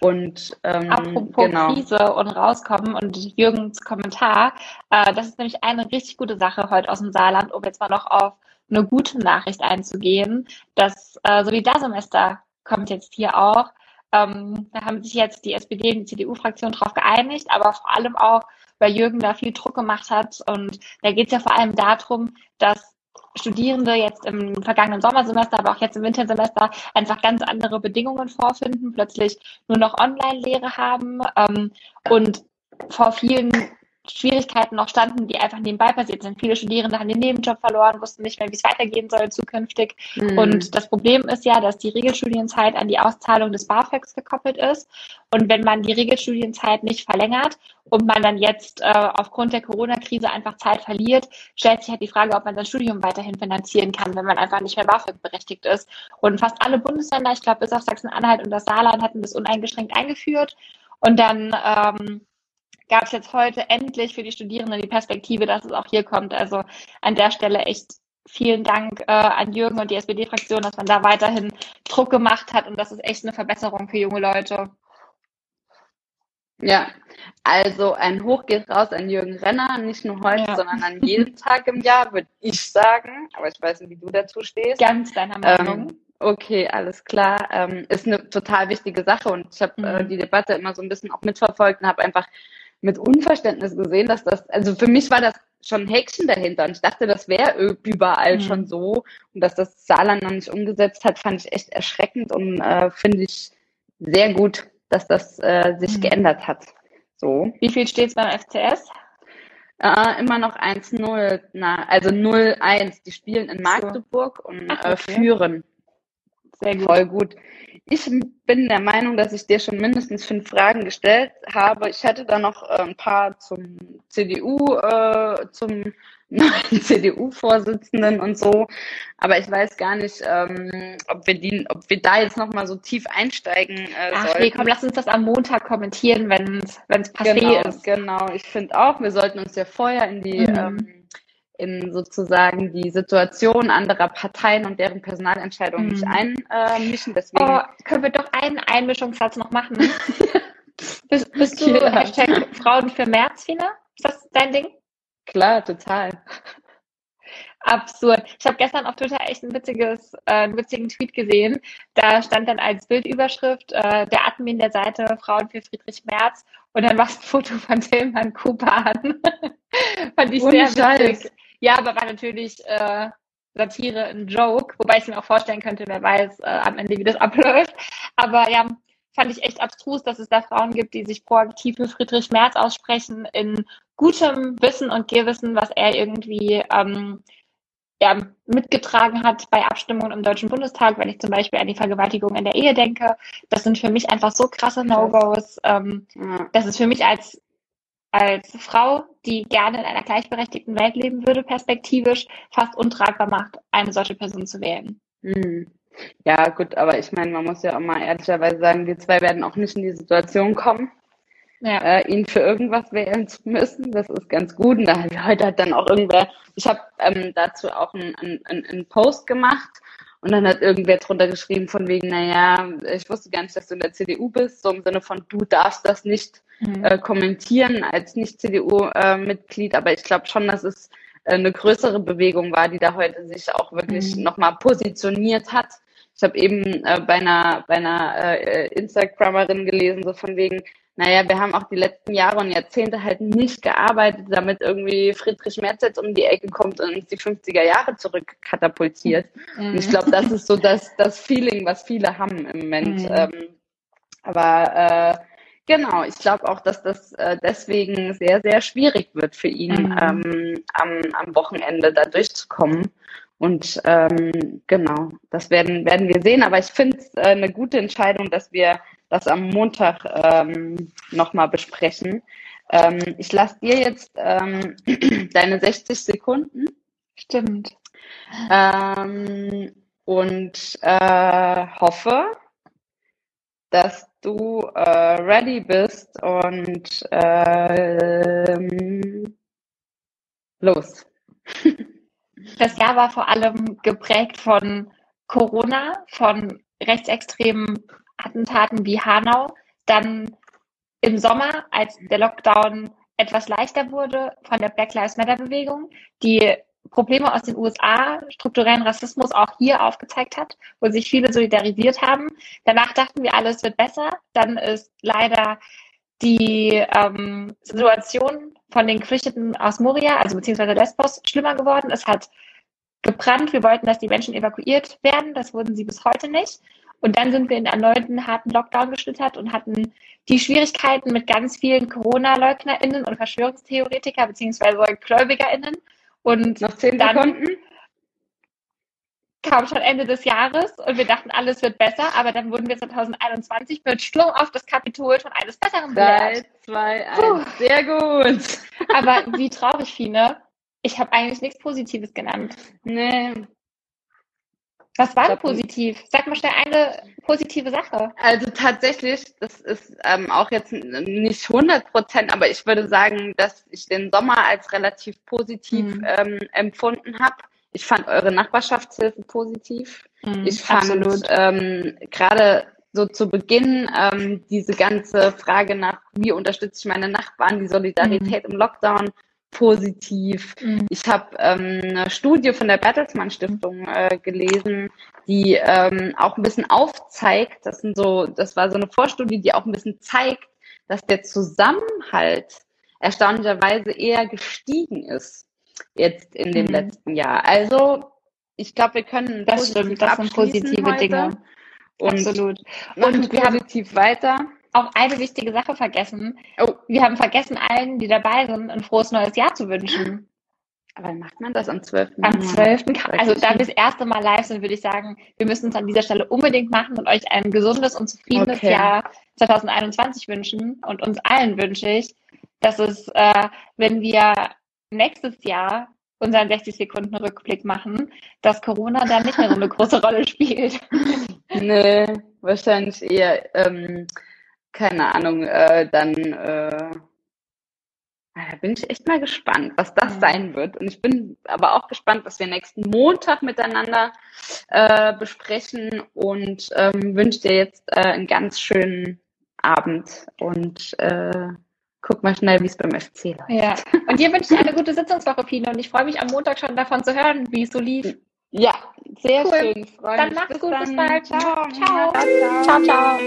Und ähm, apropos genau. Krise und rauskommen und Jürgens Kommentar, äh, das ist nämlich eine richtig gute Sache heute aus dem Saarland, um jetzt mal noch auf eine gute Nachricht einzugehen. Das äh, Solidarsemester kommt jetzt hier auch. Ähm, da haben sich jetzt die SPD und die CDU-Fraktion drauf geeinigt, aber vor allem auch, weil Jürgen da viel Druck gemacht hat. Und da geht es ja vor allem darum, dass Studierende jetzt im vergangenen Sommersemester, aber auch jetzt im Wintersemester einfach ganz andere Bedingungen vorfinden, plötzlich nur noch Online-Lehre haben ähm, und vor vielen Schwierigkeiten noch standen, die einfach nebenbei passiert sind. Viele Studierende haben den Nebenjob verloren, wussten nicht mehr, wie es weitergehen soll zukünftig. Mhm. Und das Problem ist ja, dass die Regelstudienzeit an die Auszahlung des BAföGs gekoppelt ist. Und wenn man die Regelstudienzeit nicht verlängert und man dann jetzt äh, aufgrund der Corona-Krise einfach Zeit verliert, stellt sich halt die Frage, ob man sein Studium weiterhin finanzieren kann, wenn man einfach nicht mehr BAföG berechtigt ist. Und fast alle Bundesländer, ich glaube bis auf Sachsen-Anhalt und das Saarland, hatten das uneingeschränkt eingeführt. Und dann ähm, gab es jetzt heute endlich für die Studierenden die Perspektive, dass es auch hier kommt. Also an der Stelle echt vielen Dank äh, an Jürgen und die SPD-Fraktion, dass man da weiterhin Druck gemacht hat und das ist echt eine Verbesserung für junge Leute. Ja, also ein Hoch geht raus an Jürgen Renner, nicht nur heute, ja. sondern an jedem Tag im Jahr, würde ich sagen. Aber ich weiß nicht, wie du dazu stehst. Ganz deiner Meinung. Ähm, okay, alles klar. Ähm, ist eine total wichtige Sache und ich habe äh, mhm. äh, die Debatte immer so ein bisschen auch mitverfolgt und habe einfach mit Unverständnis gesehen, dass das, also für mich war das schon ein Häkchen dahinter und ich dachte, das wäre überall mhm. schon so und dass das Saarland noch nicht umgesetzt hat, fand ich echt erschreckend und äh, finde ich sehr gut, dass das äh, sich mhm. geändert hat. So. Wie viel steht es beim FCS? Äh, immer noch 1-0, also 0-1. Die spielen in Magdeburg so. und Ach, äh, okay. führen. Sehr gut. Voll gut. Ich bin der Meinung, dass ich dir schon mindestens fünf Fragen gestellt habe. Ich hätte da noch äh, ein paar zum CDU, äh, zum neuen CDU-Vorsitzenden und so. Aber ich weiß gar nicht, ähm, ob wir die, ob wir da jetzt noch mal so tief einsteigen äh, Ach sollten. nee, komm, lass uns das am Montag kommentieren, wenn es passé genau, ist. Genau, ich finde auch, wir sollten uns ja vorher in die mhm. ähm, in sozusagen die Situation anderer Parteien und deren Personalentscheidungen mhm. nicht einmischen. Deswegen oh, können wir doch einen Einmischungssatz noch machen. bist, bist du ja. Hashtag Frauen für März, Fina? Ist das dein Ding? Klar, total. Absurd. Ich habe gestern auf Twitter echt ein witziges, äh, einen witzigen Tweet gesehen. Da stand dann als Bildüberschrift äh, der Admin der Seite Frauen für Friedrich Merz und dann war es ein Foto von Tilman Cooper an. Fand ich Ohne sehr witzig. Ja, aber war natürlich äh, Satire ein Joke, wobei ich mir auch vorstellen könnte, wer weiß äh, am Ende, wie das abläuft. Aber ja, fand ich echt abstrus, dass es da Frauen gibt, die sich proaktiv für Friedrich Merz aussprechen, in gutem Wissen und Gewissen, was er irgendwie ähm, ja, mitgetragen hat bei Abstimmungen im Deutschen Bundestag, wenn ich zum Beispiel an die Vergewaltigung in der Ehe denke. Das sind für mich einfach so krasse No-Gos. Ähm, ja. Das ist für mich als als Frau, die gerne in einer gleichberechtigten Welt leben würde, perspektivisch fast untragbar macht, eine solche Person zu wählen. Hm. Ja, gut, aber ich meine, man muss ja auch mal ehrlicherweise sagen, wir zwei werden auch nicht in die Situation kommen, ja. äh, ihn für irgendwas wählen zu müssen. Das ist ganz gut. Und da heute hat dann auch irgendwer, ich habe ähm, dazu auch einen ein, ein Post gemacht und dann hat irgendwer drunter geschrieben von wegen, naja, ich wusste gar nicht, dass du in der CDU bist, so im Sinne von, du darfst das nicht mhm. äh, kommentieren als Nicht-CDU-Mitglied, aber ich glaube schon, dass es äh, eine größere Bewegung war, die da heute sich auch wirklich mhm. nochmal positioniert hat. Ich habe eben äh, bei einer, bei einer äh, Instagrammerin gelesen, so von wegen, naja, wir haben auch die letzten Jahre und Jahrzehnte halt nicht gearbeitet, damit irgendwie Friedrich Merz jetzt um die Ecke kommt und uns die 50er Jahre zurückkatapultiert. Mhm. Und ich glaube, das ist so das, das Feeling, was viele haben im Moment. Mhm. Ähm, aber äh, Genau, ich glaube auch, dass das äh, deswegen sehr, sehr schwierig wird für ihn, mhm. ähm, am, am Wochenende da durchzukommen. Und ähm, genau, das werden, werden wir sehen. Aber ich finde es äh, eine gute Entscheidung, dass wir das am Montag ähm, nochmal besprechen. Ähm, ich lasse dir jetzt ähm, deine 60 Sekunden. Stimmt. Ähm, und äh, hoffe, dass du äh, ready bist und ähm, los. Das Jahr war vor allem geprägt von Corona, von rechtsextremen Attentaten wie Hanau, dann im Sommer, als der Lockdown etwas leichter wurde, von der Black Lives Matter Bewegung, die Probleme aus den USA, strukturellen Rassismus auch hier aufgezeigt hat, wo sich viele solidarisiert haben. Danach dachten wir, alles wird besser. Dann ist leider die ähm, Situation von den Geflüchteten aus Moria, also beziehungsweise Lesbos, schlimmer geworden. Es hat gebrannt. Wir wollten, dass die Menschen evakuiert werden. Das wurden sie bis heute nicht. Und dann sind wir in erneuten harten Lockdown geschlittert und hatten die Schwierigkeiten mit ganz vielen Corona-LeugnerInnen und Verschwörungstheoretiker beziehungsweise GläubigerInnen, und Noch zehn dann Sekunden. kam schon Ende des Jahres und wir dachten, alles wird besser, aber dann wurden wir 2021 mit Sturm auf das Kapitol von eines Besseren belehrt. 3, 2, 1. Sehr gut. Aber wie traurig, Fine. Ich habe eigentlich nichts Positives genannt. Nee, was war denn positiv? Sag mal schnell eine positive Sache. Also tatsächlich, das ist ähm, auch jetzt nicht 100 Prozent, aber ich würde sagen, dass ich den Sommer als relativ positiv mhm. ähm, empfunden habe. Ich fand eure Nachbarschaftshilfe positiv. Mhm, ich fand ähm, gerade so zu Beginn ähm, diese ganze Frage nach, wie unterstütze ich meine Nachbarn, die Solidarität mhm. im Lockdown positiv. Mhm. Ich habe ähm, eine Studie von der Bertelsmann Stiftung äh, gelesen, die ähm, auch ein bisschen aufzeigt, das sind so, das war so eine Vorstudie, die auch ein bisschen zeigt, dass der Zusammenhalt erstaunlicherweise eher gestiegen ist jetzt in dem mhm. letzten Jahr. Also ich glaube, wir können das stimmt, das sind positive Dinge. Und Absolut. Und wir positiv weiter auch eine wichtige Sache vergessen. Oh. Wir haben vergessen, allen, die dabei sind, ein frohes neues Jahr zu wünschen. Aber macht man das am 12. Am 12. Also da wir das erste Mal live sind, würde ich sagen, wir müssen es an dieser Stelle unbedingt machen und euch ein gesundes und zufriedenes okay. Jahr 2021 wünschen. Und uns allen wünsche ich, dass es, äh, wenn wir nächstes Jahr unseren 60 Sekunden Rückblick machen, dass Corona dann nicht mehr so eine große Rolle spielt. nee, wahrscheinlich eher ähm, keine Ahnung, äh, dann äh, da bin ich echt mal gespannt, was das ja. sein wird. Und ich bin aber auch gespannt, was wir nächsten Montag miteinander äh, besprechen und ähm, wünsche dir jetzt äh, einen ganz schönen Abend und äh, guck mal schnell, wie es beim FC läuft. Ja, und dir wünsche ich eine gute Sitzungswoche, Pino, und ich freue mich am Montag schon davon zu hören, wie es so lief. Ja, sehr cool. schön. Freue dann mach's bis gut, dann. bis bald. Ciao. Ciao. ciao. ciao. ciao.